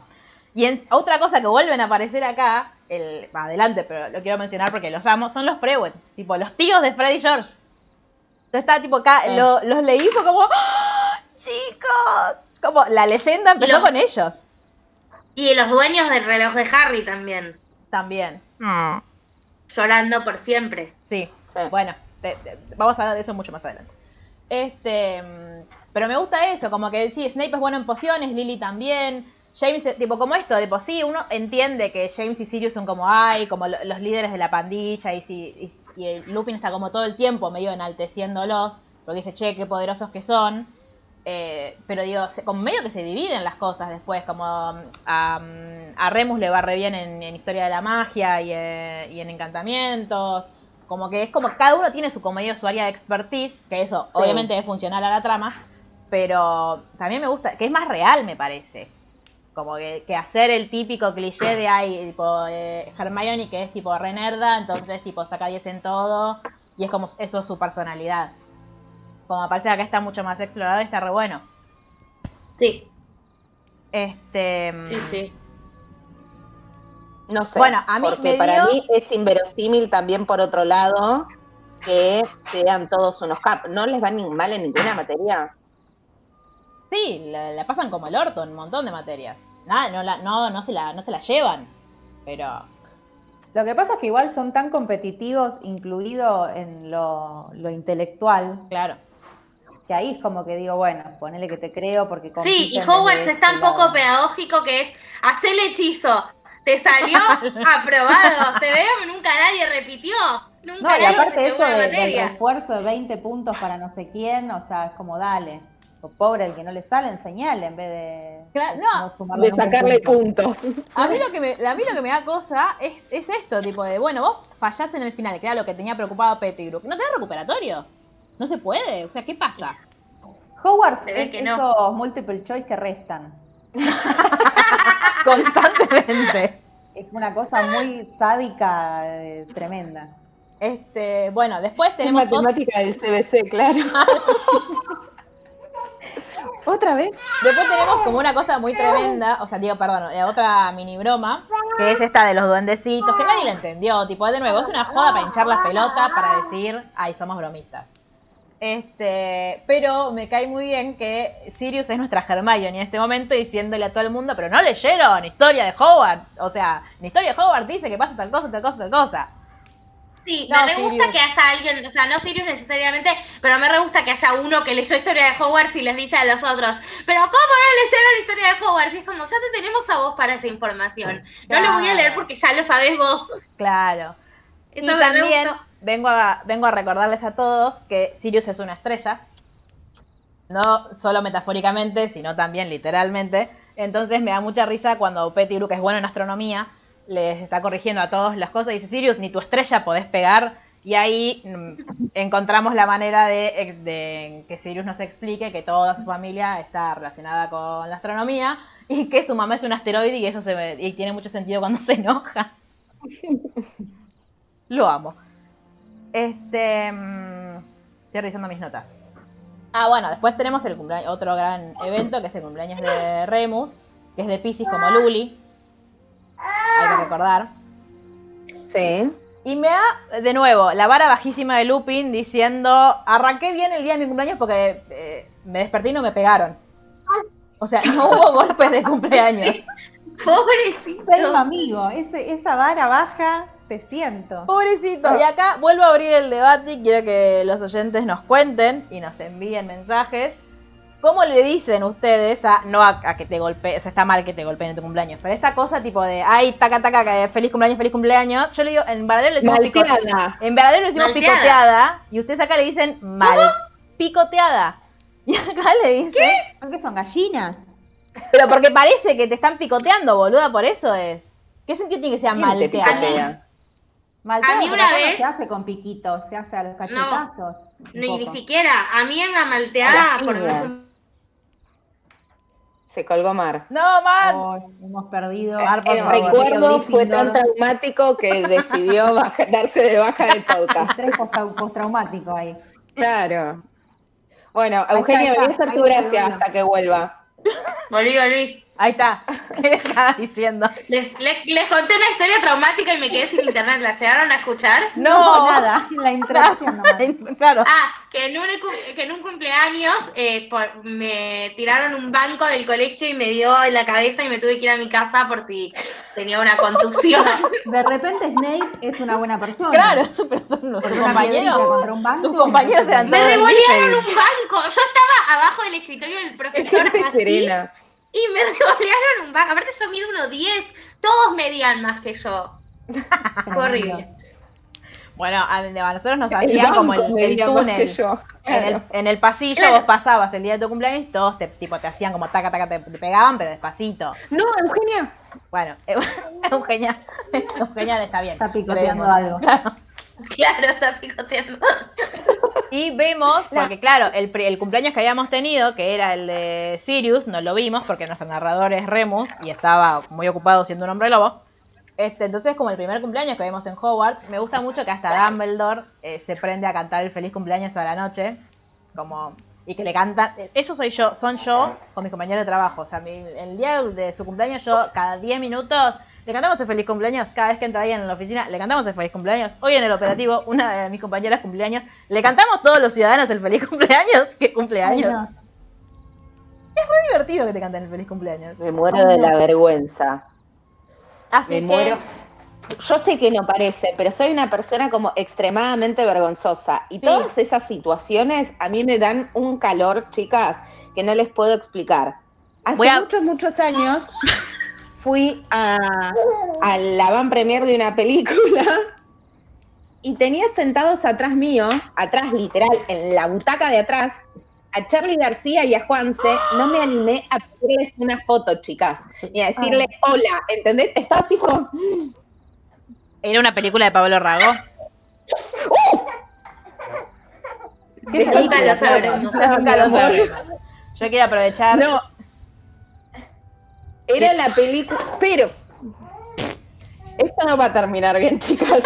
Y en, otra cosa que vuelven a aparecer acá, el, va, adelante, pero lo quiero mencionar porque los amo, son los Prewen, tipo los tíos de Freddy George. Entonces está tipo acá, Sí. lo- los leí y fue como, ¡Ah, chicos, como la leyenda empezó con ellos Y los dueños del reloj de Harry también, también. llorando por siempre. Sí, Sí. bueno, te- te- vamos a hablar de eso mucho más adelante. Este, mm, pero me gusta eso, como que sí, Snape es bueno en pociones, Lily también. James, tipo, como esto, tipo, sí, uno entiende que James y Sirius son como, ay, como lo- los líderes de la pandilla y, si, y, Lupin está como todo el tiempo medio enalteciéndolos, porque dice, che, qué poderosos que son. Eh, pero digo, se- como medio que se dividen las cosas después, como a, Remus le va re bien en, en Historia de la Magia y, eh, y en Encantamientos. Como que es como cada uno tiene su como medio su área de expertise, que eso Sí. obviamente es funcional a la trama, pero también me gusta, que es más real me parece. Como que, que hacer el típico cliché de ay, tipo eh, Hermione que es tipo re nerda, entonces tipo saca 10 en todo, y es como eso es su personalidad. Como me parece que acá está mucho más explorado y está re bueno. Sí, Este sí, mm, sí. No sé. Bueno, a mí porque me para dio- mí es inverosímil también por otro lado que sean todos unos cap. No les va ni mal en ninguna materia. Sí, la, la pasan como el orto en un montón de materias. Nada, no, la, no, no, se la, no se la llevan. Pero Lo que pasa es que igual son tan competitivos, incluido en lo, lo intelectual, claro. que ahí es como que digo, bueno, ponele que te creo porque Sí, y Hogwarts es tan poco pedagógico que es hacer el hechizo. ¿Te salió? Aprobado. ¿Te veo? Nunca nadie repitió. Nunca No, y aparte eso de- del refuerzo de 20 puntos para no sé quién, o sea, es como dale. O pobre el que no le sale, enseñale en vez de Claro, no, De sacarle punto. puntos. A mí lo que me, a mí lo que me da cosa es, es esto, tipo de, bueno, vos fallás en el final, que era lo que tenía preocupado a Pettigrew. ¿No tenés recuperatorio? No se puede, o sea, ¿qué pasa? Hogwarts Se ve es que no. esos multiple choice que restan. constantemente. Es una cosa muy sádica, eh, tremenda. Este, bueno, después Es tenemos ot- matemática del CBC, claro. ¿Otra vez? después tenemos como una cosa muy tremenda, o sea, digo, perdón, eh, otra mini broma, que es esta de los duendecitos, que nadie la entendió, tipo, de nuevo, es una joda para hinchar la pelota para decir, ay, somos bromistas. Este, pero me cae muy bien que Sirius es nuestra Hermione en este momento diciéndole a todo el mundo, pero no leyeron historia de Howard, o sea, en historia de Howard dice que pasa tal cosa, tal cosa, tal cosa. Sí, No, me re gusta que haya alguien, o sea, no Sirius necesariamente, pero me re gusta que haya uno que leyó historia de Hogwarts y les dice a los otros, pero ¿cómo no leyeron historia de Hogwarts? Y es como, ya te tenemos a vos para esa información. No lo voy a leer Claro. porque ya lo sabés vos. Claro. Eso y me también vengo a, vengo a recordarles a todos que Sirius es una estrella. No solo metafóricamente, sino también literalmente. Entonces me da mucha risa cuando Pettigrew, que es bueno en astronomía, les está corrigiendo a todos las cosas y dice, Sirius, ni tu estrella podés pegar. Y ahí mm, encontramos la manera de, de que Sirius nos explique que toda su familia está relacionada con la astronomía y que su mamá es un asteroide y eso se y tiene mucho sentido cuando se enoja. Lo amo. Este. mm, estoy revisando mis notas. Ah, bueno, después tenemos el cumplea- otro gran evento que es el cumpleaños de Remus, que es de Pisces como Luli. Hay que recordar. Sí. Y me da, de nuevo, la vara bajísima de Lupin diciendo: Arranqué bien el día de mi cumpleaños porque eh, me desperté y no me pegaron. O sea, no hubo golpes de cumpleaños. Pobrecito. Amigo, ese, esa vara baja, te siento. Pobrecito. Y acá vuelvo a abrir el debate y quiero que los oyentes nos cuenten y nos envíen mensajes. ¿Cómo le dicen ustedes a, no a, a que te golpeen, o sea, está mal que te golpeen en tu cumpleaños, pero esta cosa tipo de, ay, taca, taca, feliz cumpleaños, feliz cumpleaños, yo le digo, en verdadero le decimos picoteada. En verdadero le decimos Malteada. picoteada y ustedes acá le dicen mal picoteada. Y acá le dicen, ¿Son que son gallinas? pero porque parece que te están picoteando, boluda, por eso es. ¿Qué sentido tiene que sea ¿Quién te malteada? Malteada, A mí pero una acá no vez- se hace con piquitos, se hace a los cachetazos. Ni, ni siquiera, a mí en la malteada, por piña. Se colgó Mar. No. Ay, hemos perdido. Mar, por El favor. recuerdo fue tan traumático que decidió baja- darse de baja del podcast. Estrés post- postraumático ahí. Claro. Bueno, Eugenia, voy a tu gracia hasta que vuelva. Volví, volví. Ahí está. ¿Qué estaba diciendo? Les, les, les conté una historia traumática y me quedé sin internet. ¿La llegaron a escuchar? No, nada, la nomás. claro. Ah, que en un, que en un cumpleaños eh, por- me tiraron un banco del colegio y me dio en la cabeza y me tuve que ir a mi casa por si tenía una contusión. De repente Snape es una buena persona. Claro, su persona, tu compañero. contra un banco. tus compañeros eran Me revolearon un banco. Yo estaba abajo del escritorio del profesor así, serena. Y me revolearon un banco. Aparte yo mido unos 10, todos medían más que yo. Fue horrible. Bueno, a, a nosotros nos hacían como el, el túnel. yo. En el, en el pasillo Claro. vos pasabas el día de tu cumpleaños y todos te, tipo, te hacían como taca, taca, te, te pegaban, pero despacito. No, Eugenia. Bueno, Eugenia, Eugenia está bien. Está picoteando algo. Claro. Claro, está picoteando. Y vemos, porque claro, el, cumpleaños que habíamos tenido, que era el de Sirius, no lo vimos porque nuestro narrador es Remus y estaba muy ocupado siendo un hombre lobo. Este, entonces, como el primer cumpleaños que vemos en Hogwarts, me gusta mucho que hasta Dumbledore eh, se prende a cantar el feliz cumpleaños a la noche. Como, y que le cantan. Eso soy yo, son yo con mis compañeros de trabajo. O sea, mi- el día de su cumpleaños, yo cada 10 minutos le cantamos el feliz cumpleaños. Cada vez que entra alguien en la oficina, le cantamos el feliz cumpleaños. Hoy en el operativo, una de mis compañeras cumpleaños, le cantamos todos los ciudadanos el feliz cumpleaños. ¿Qué Ay, cumpleaños? no. Es divertido que te canten el feliz cumpleaños. Me muero de la vergüenza. Así Me que. muero. Yo sé que no parece, pero soy una persona como extremadamente vergonzosa. Y todas esas situaciones a mí me dan un calor, chicas, que no les puedo explicar. Hace a- muchos, muchos años fui a, a la van premier de una película y tenía sentados atrás mío, atrás literal, en la butaca de atrás, a Charlie García y a Juanse. No me animé a pedirles una foto, chicas, ni a decirle hola, ¿entendés? Estaba así como... Era una película de Pablo Rago. ¿Qué Nunca película, lo claro? sabremos. Nunca lo sabremos. Yo quiero aprovechar. No. Era la película. Pero. Esto no va a terminar bien, chicas.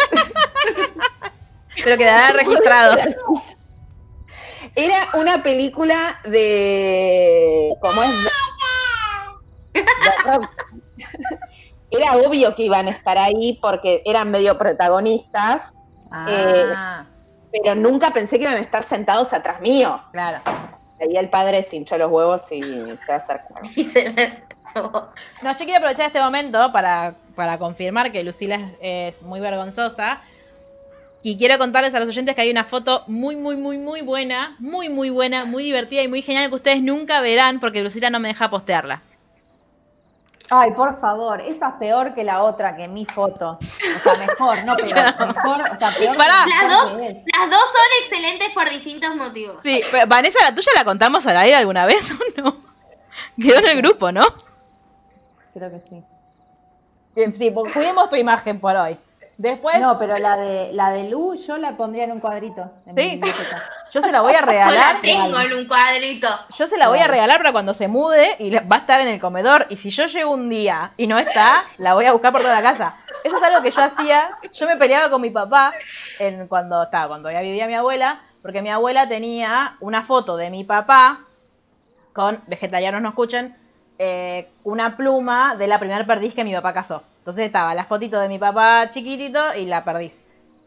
Pero quedará registrado. Era una película de. ¿Cómo es? De rock. Era obvio que iban a estar ahí porque eran medio protagonistas, Ah, pero nunca pensé que iban a estar sentados atrás mío. claro. Ahí el padre se hinchó los huevos y se va a hacer cargo. Y se No, yo quiero aprovechar este momento para, para confirmar que Lucila es, es muy vergonzosa. Y quiero contarles a los oyentes que hay una foto muy, muy, muy, muy buena, muy, muy buena, muy divertida y muy genial que ustedes nunca verán porque Lucila no me deja postearla. Ay, por favor, esa es peor que la otra, que mi foto. O sea, mejor, no peor. Mejor, o sea, peor Pará. que Las dos, que es. las dos son excelentes por distintos motivos. Sí, pero, Vanessa, ¿la tuya la contamos al aire alguna vez o no? Quedó en el grupo, ¿no? Creo que sí. Bien, Sí, pues cuidemos tu imagen por hoy. Después, No, pero la de la de Lu yo la pondría en un cuadrito. En Sí. mi yo se la voy a Yo regalar. la tengo en un cuadrito. Yo se la voy a regalar para cuando se mude y va a estar en el comedor. Y si yo llego un día y no está, la voy a buscar por toda la casa. Eso es algo que yo hacía. Yo me peleaba con mi papá en, cuando estaba, cuando ya vivía mi abuela, porque mi abuela tenía una foto de mi papá con, vegetarianos no escuchen, eh, una pluma de la primera perdiz que mi papá casó. Entonces estaba la fotito de mi papá chiquitito y la perdiz.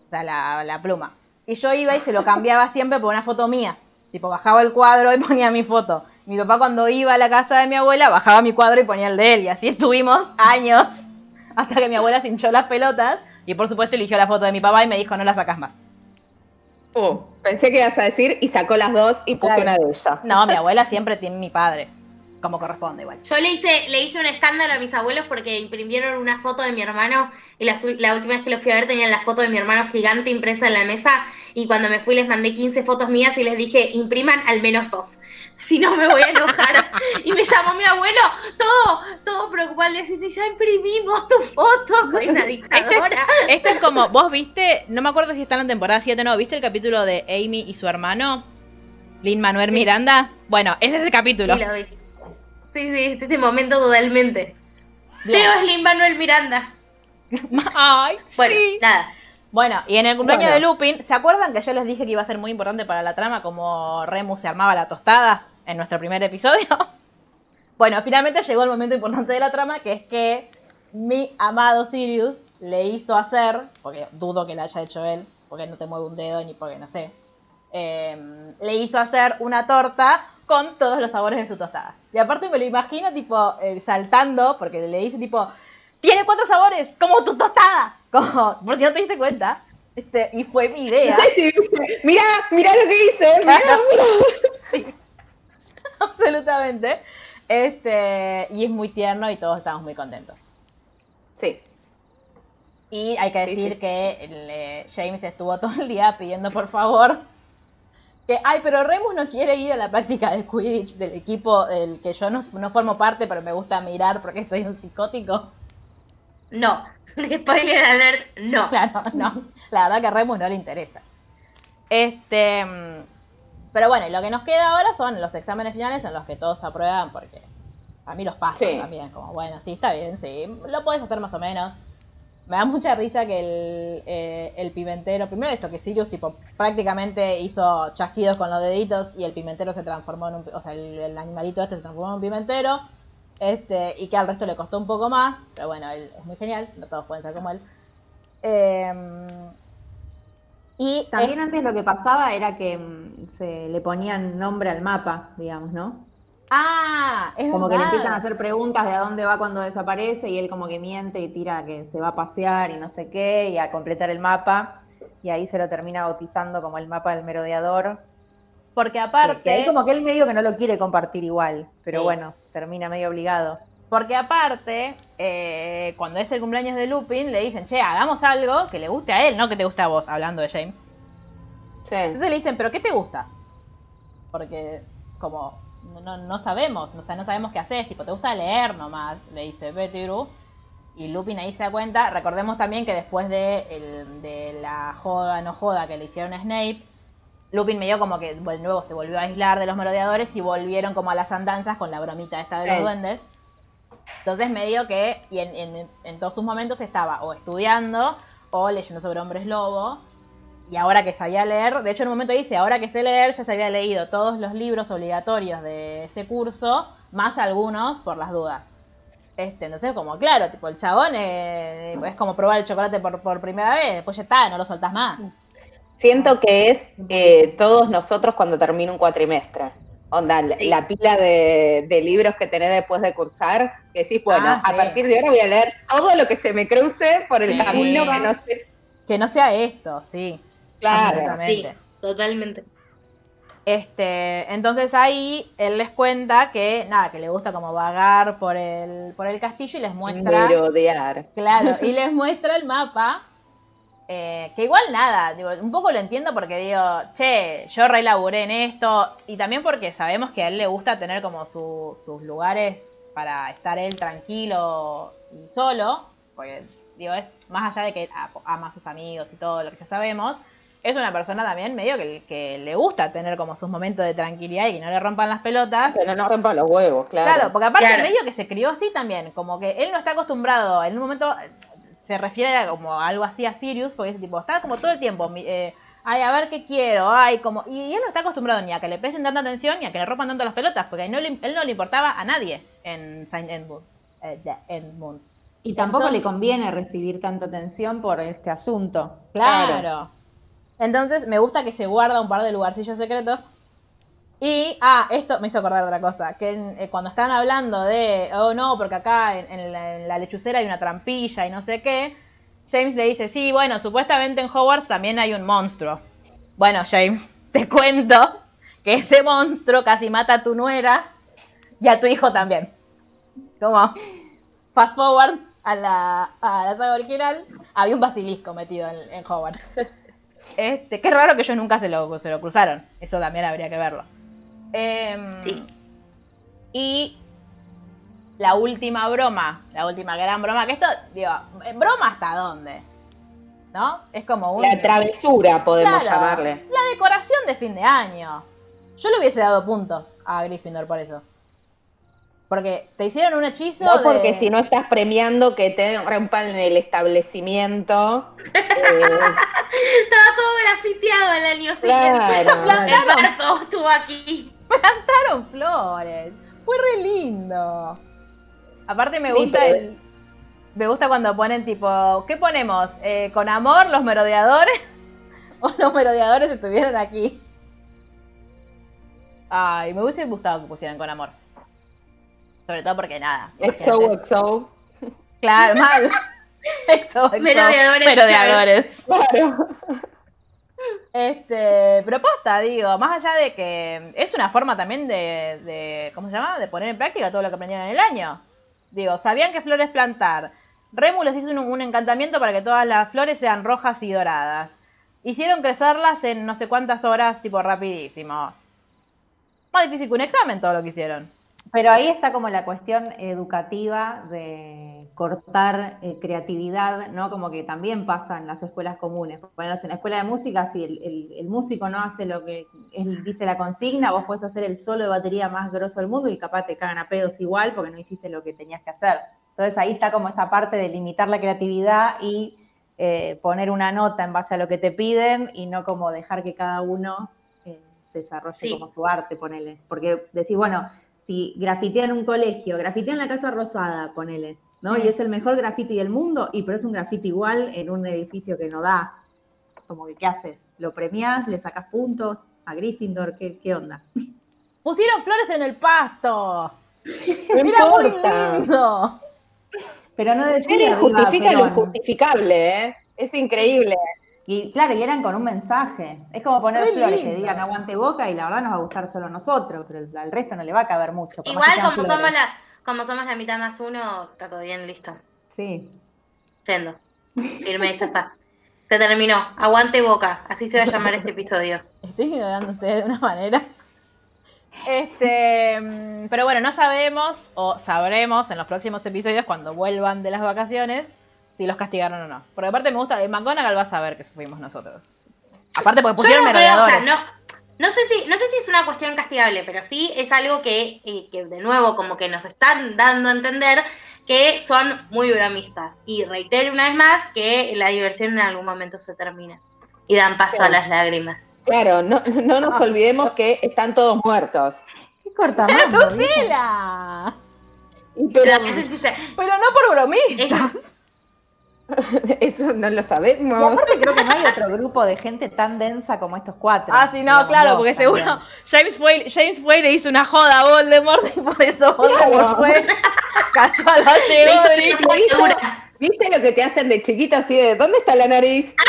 O sea, la, la pluma. Y yo iba y se lo cambiaba siempre por una foto mía. Tipo, bajaba el cuadro y ponía mi foto. Mi papá cuando iba a la casa de mi abuela, bajaba mi cuadro y ponía el de él. Y así estuvimos años hasta que mi abuela se hinchó las pelotas. Y por supuesto eligió la foto de mi papá y me dijo, no la sacas más. Uh, pensé que ibas a decir y sacó las dos y puso Claro. una de ellas. No, mi abuela siempre tiene mi padre. Como corresponde igual. Yo le hice, le hice un escándalo a mis abuelos porque imprimieron una foto de mi hermano y la, última vez que lo fui a ver tenían la foto de mi hermano gigante impresa en la mesa y cuando me fui les mandé 15 fotos mías y les dije, impriman al menos dos, si no me voy a enojar. y me llamó mi abuelo, todo, todo preocupado, le decía, ya imprimimos tu foto, soy una dictadora. Esto es como, vos viste, no me acuerdo si está en la temporada 7 o no, ¿viste el capítulo de Amy y su hermano? Lin Manuel Miranda. Bueno, ese es el capítulo. Sí, lo vi. Sí, sí, es este momento totalmente. Bien. Leo es Lin Manuel Miranda. Ay, Bueno, sí. nada. Bueno, y en el cumpleaños Bueno. de Lupin, ¿se acuerdan que yo les dije que iba a ser muy importante para la trama como Remus se armaba la tostada en nuestro primer episodio? Bueno, finalmente llegó el momento importante de la trama, que es que mi amado Sirius le hizo hacer, porque dudo que lo haya hecho él, porque no te mueve un dedo ni porque no sé, eh, le hizo hacer una torta con todos los sabores de su tostada. Y aparte me lo imagino tipo eh, saltando, porque le dice tipo, tiene cuatro sabores, como tu tostada, como, por si no te diste cuenta. Este, y fue mi idea. Sí. Mira, mira lo que hice. Mira, mira. Absolutamente. Este, y es muy tierno y todos estamos muy contentos. Sí. Y hay que Sí, decir sí, sí. que el, eh, James estuvo todo el día pidiendo por favor que, ay, pero Remus no quiere ir a la práctica de Quidditch del equipo del que yo no, no formo parte, pero me gusta mirar porque soy un psicótico. No. Spoiler alert, no. Claro, no. La verdad que a Remus no le interesa. Este. mm, Pero bueno, y lo que nos queda ahora son los exámenes finales en los que todos aprueban, porque a mí los pasan Sí. también. Como, bueno, sí, está bien, sí. Lo puedes hacer más o menos. Me da mucha risa que el, eh, el pimentero. Primero esto, que Sirius, tipo, prácticamente hizo chasquidos con los deditos y el pimentero se transformó en un. O sea, el, el animalito este se transformó en un pimentero. Este, y que al resto le costó un poco más, pero bueno, él es muy genial, no todos pueden ser como él. Em, y También es- antes lo que pasaba era que mm, se le ponían nombre al mapa, digamos, ¿no? Ah, es Como que le empiezan a hacer preguntas de a dónde va cuando desaparece y él como que miente y tira que se va a pasear y no sé qué y a completar el mapa y ahí se lo termina bautizando como el mapa del merodeador. Porque Que- aparte, que ahí como que él medio que no lo quiere compartir igual, pero Sí. bueno, termina medio obligado. porque aparte, eh, cuando es el cumpleaños de Lupin, le dicen, che, hagamos algo que le guste a él, no que te guste a vos, hablando de James. Sí. Entonces le dicen, ¿pero qué te gusta? Porque, como, no, no, sabemos, o sea, no sabemos qué haces, tipo, ¿te gusta leer nomás? Le dice Pettigrew. Y Lupin ahí se da cuenta. Recordemos también que después de, el- de la joda, no joda que le hicieron a Snape, Lupin medio como que de nuevo se volvió a aislar de los merodeadores y volvieron como a las andanzas con la bromita esta de los Sí. duendes. Entonces medio que, y en, en- en todos sus momentos estaba o estudiando o leyendo sobre hombres lobo. Y ahora que sabía leer, de hecho en un momento dice, ahora que sé leer, ya se había leído todos los libros obligatorios de ese curso, más algunos por las dudas. Este, entonces como claro, tipo el chabón eh, es como probar el chocolate por, por primera vez, después ya está, no lo soltás más. Siento que es eh, todos nosotros cuando termina un cuatrimestre. Onda, la- Sí. la pila de, de libros que tenés después de cursar, que decís, bueno, Ah, a partir de ahora voy a leer todo lo que se me cruce por el Sí. camino que no sé. Que no sea esto, sí. Claro. Sí, totalmente. Este, entonces ahí él les cuenta que nada, que le gusta como vagar por el, por el castillo y les muestra, Merodear. claro, y les muestra el mapa. eh, que igual nada, digo, un poco lo entiendo porque digo, che, yo re laburé en esto, y también porque sabemos que a él le gusta tener como su- sus lugares para estar él tranquilo y solo, porque digo, es más allá de que a- ama a sus amigos y todo lo que ya sabemos, es una persona también medio que, que le gusta tener como sus momentos de tranquilidad y que no le rompan las pelotas. Que no nos rompan los huevos, claro. Claro, porque aparte Claro. medio que se crió así también, como que él no está acostumbrado, en un momento eh, se refiere a como algo así a Sirius, porque ese tipo, está como todo el tiempo, mi- eh, ay, a ver qué quiero, ay, como, y él no está acostumbrado ni a que le presten tanta atención ni a que le rompan tanto las pelotas, porque no le- él no le importaba a nadie en Saint Edmunds. eh, Edmunds. Y tampoco Entonces- le conviene recibir tanta atención por este asunto. Claro. Entonces me gusta que se guarda un par de lugarcillos secretos. Y, ah, esto me hizo acordar otra cosa, que eh, cuando están hablando de, oh no, porque acá en, la, en lechucera hay una trampilla y no sé qué, James le dice, sí, bueno, supuestamente en Hogwarts también hay un monstruo. Bueno, James, te cuento que ese monstruo casi mata a tu nuera y a tu hijo también. Como, fast forward a la, a la saga original, había un basilisco metido en, en Hogwarts. Este, qué raro que ellos nunca se lo, se lo cruzaron. Eso también habría que verlo. Em, Sí. Y la última broma, la última gran broma, que esto, digo, ¿broma hasta dónde? ¿No? Es como un... La travesura, podemos Claro, llamarle. La decoración de fin de año. Yo le hubiese dado puntos a Gryffindor por eso. Porque te hicieron un hechizo No de- porque si no estás premiando que te rompan el establecimiento. eh, Estaba todo grafiteado el año siguiente. claro. El parto estuvo aquí. plantaron flores. Fue re lindo. Aparte me Sí, gusta pero- el- me gusta cuando ponen tipo, ¿qué ponemos? Eh, ¿Con amor los merodeadores? ¿O los merodeadores estuvieron aquí? Ay, me hubiese gustado que pusieran con amor. Sobre todo porque nada. XO, imagínate. XO. Claro, mal. Exo, exo. Merodeadores, Merodeadores. Claro. Este, pero posta, digo, más allá de que es una forma también de, de, ¿cómo se llama? De poner en práctica todo lo que aprendieron en el año. Digo, sabían qué flores plantar. Remu les hizo un, un encantamiento para que todas las flores sean rojas y doradas. Hicieron crecerlas en no sé cuántas horas, tipo rapidísimo. Más difícil que un examen todo lo que hicieron. Pero ahí está como la cuestión educativa de cortar eh, creatividad, ¿no? Como que también pasa en las escuelas comunes. Por menos en la escuela de música, si el, el- el músico no hace lo que dice la consigna, vos podés hacer el solo de batería más grosso del mundo y capaz te cagan a pedos igual porque no hiciste lo que tenías que hacer. Entonces ahí está como esa parte de limitar la creatividad y eh, poner una nota en base a lo que te piden y no como dejar que cada uno eh, desarrolle Sí. como su arte, ponele. Porque decís, bueno, si grafitean un colegio, grafitean la Casa Rosada, ponele, ¿no? Y es el mejor graffiti del mundo, y pero es un graffiti igual en un edificio que no da. Como que, ¿qué haces? ¿Lo premiás? ¿Le sacas puntos a Gryffindor? ¿Qué, qué onda? Pusieron flores en el pasto. Era muy importa. lindo. Pero no decía viva justifica lo injustificable, ¿eh? Es increíble. Y claro, y eran con un mensaje. Es como poner Re flores que lindo. digan aguante boca y la verdad nos va a gustar solo a nosotros, pero al resto no le va a caber mucho. Igual que como flores. somos la, como somos la mitad más uno, está todo bien, listo. Sí. Yendo. Firme, ya está. Se terminó. Aguante boca. Así se va a llamar este episodio. Estoy ignorando a ustedes de una manera. Este, mm, pero bueno, no sabemos o sabremos en los próximos episodios cuando vuelvan de las vacaciones si los castigaron o no. Porque aparte me gusta, McGonagall va a saber que fuimos nosotros. Aparte porque pusieron Yo no creo, o sea, merodeadores. no, No sé si, no sé si es una cuestión castigable, pero sí es algo que, eh, que de nuevo como que nos están dando a entender que son muy bromistas. Y reitero una vez más que la diversión en algún momento se termina. Y dan paso a las lágrimas. Claro, no, no nos olvidemos que están todos muertos. ¿Qué corta más? ¡Tela! Y Pero Pero es el chiste. Pero no por bromistas. eso no lo Y sabemos. aparte creo que no hay otro grupo de gente tan densa como estos cuatro. Ah, sí, no, Digamos, claro, porque también. seguro James Way, James Way le hizo una joda a Voldemort y por eso Voldemort Claro. fue, cayó a la tortura. ¿Viste lo que te hacen de chiquita así de dónde está la nariz?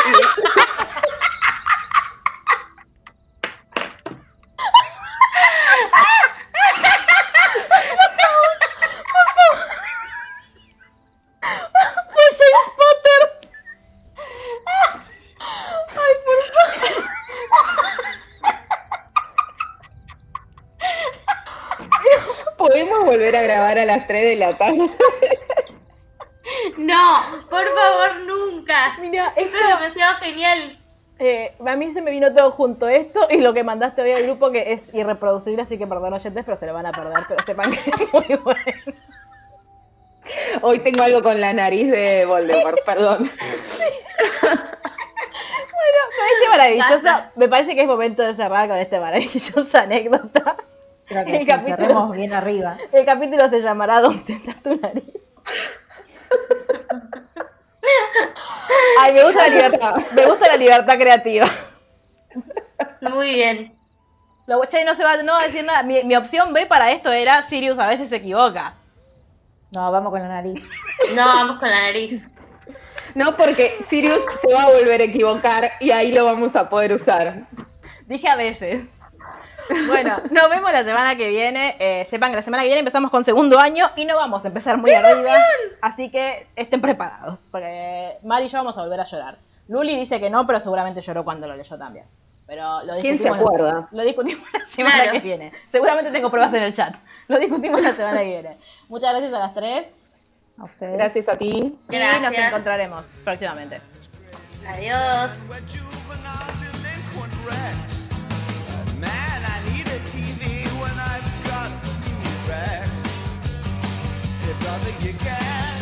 Fue James Potter. Ay, por favor. ¿Podemos volver a grabar a las 3 de la tarde? No, por favor, nunca. Mira, Esto es demasiado genial. Eh, a mí se me vino todo junto esto y lo que mandaste hoy al grupo que es irreproducible, así que perdón oyentes, pero se lo van a perder, pero sepan que es muy bueno. Hoy tengo algo con la nariz de Voldemort, perdón. Me parece maravillosa, me parece que es momento de cerrar con esta maravillosa anécdota. Creo que El sí, capítulo- cerremos bien arriba. El capítulo se llamará ¿Dónde está tu nariz? Ay, me gusta la libertad, me gusta la libertad creativa. Muy bien. Lo Che no se va, no va a decir nada. Mi, mi opción B para esto era Sirius a veces se equivoca. No, vamos con la nariz. No, vamos con la nariz. No, porque Sirius se va a volver a equivocar y ahí lo vamos a poder usar. Dije a veces. Bueno, nos vemos la semana que viene. Eh, sepan que la semana que viene empezamos con segundo año y no vamos a empezar muy arriba. Así que estén preparados, porque Mari y yo vamos a volver a llorar. Luli dice que no, pero seguramente lloró cuando lo leyó también. Pero lo ¿Quién se discutimos, acuerda? Lo discutimos la semana Claro. que viene. Seguramente tengo pruebas en el chat. Lo discutimos la semana que viene. Muchas gracias a las tres A ustedes. Gracias a ti. y nos encontraremos próximamente. Adiós. TV when I've got to rest. Hey brother, you can.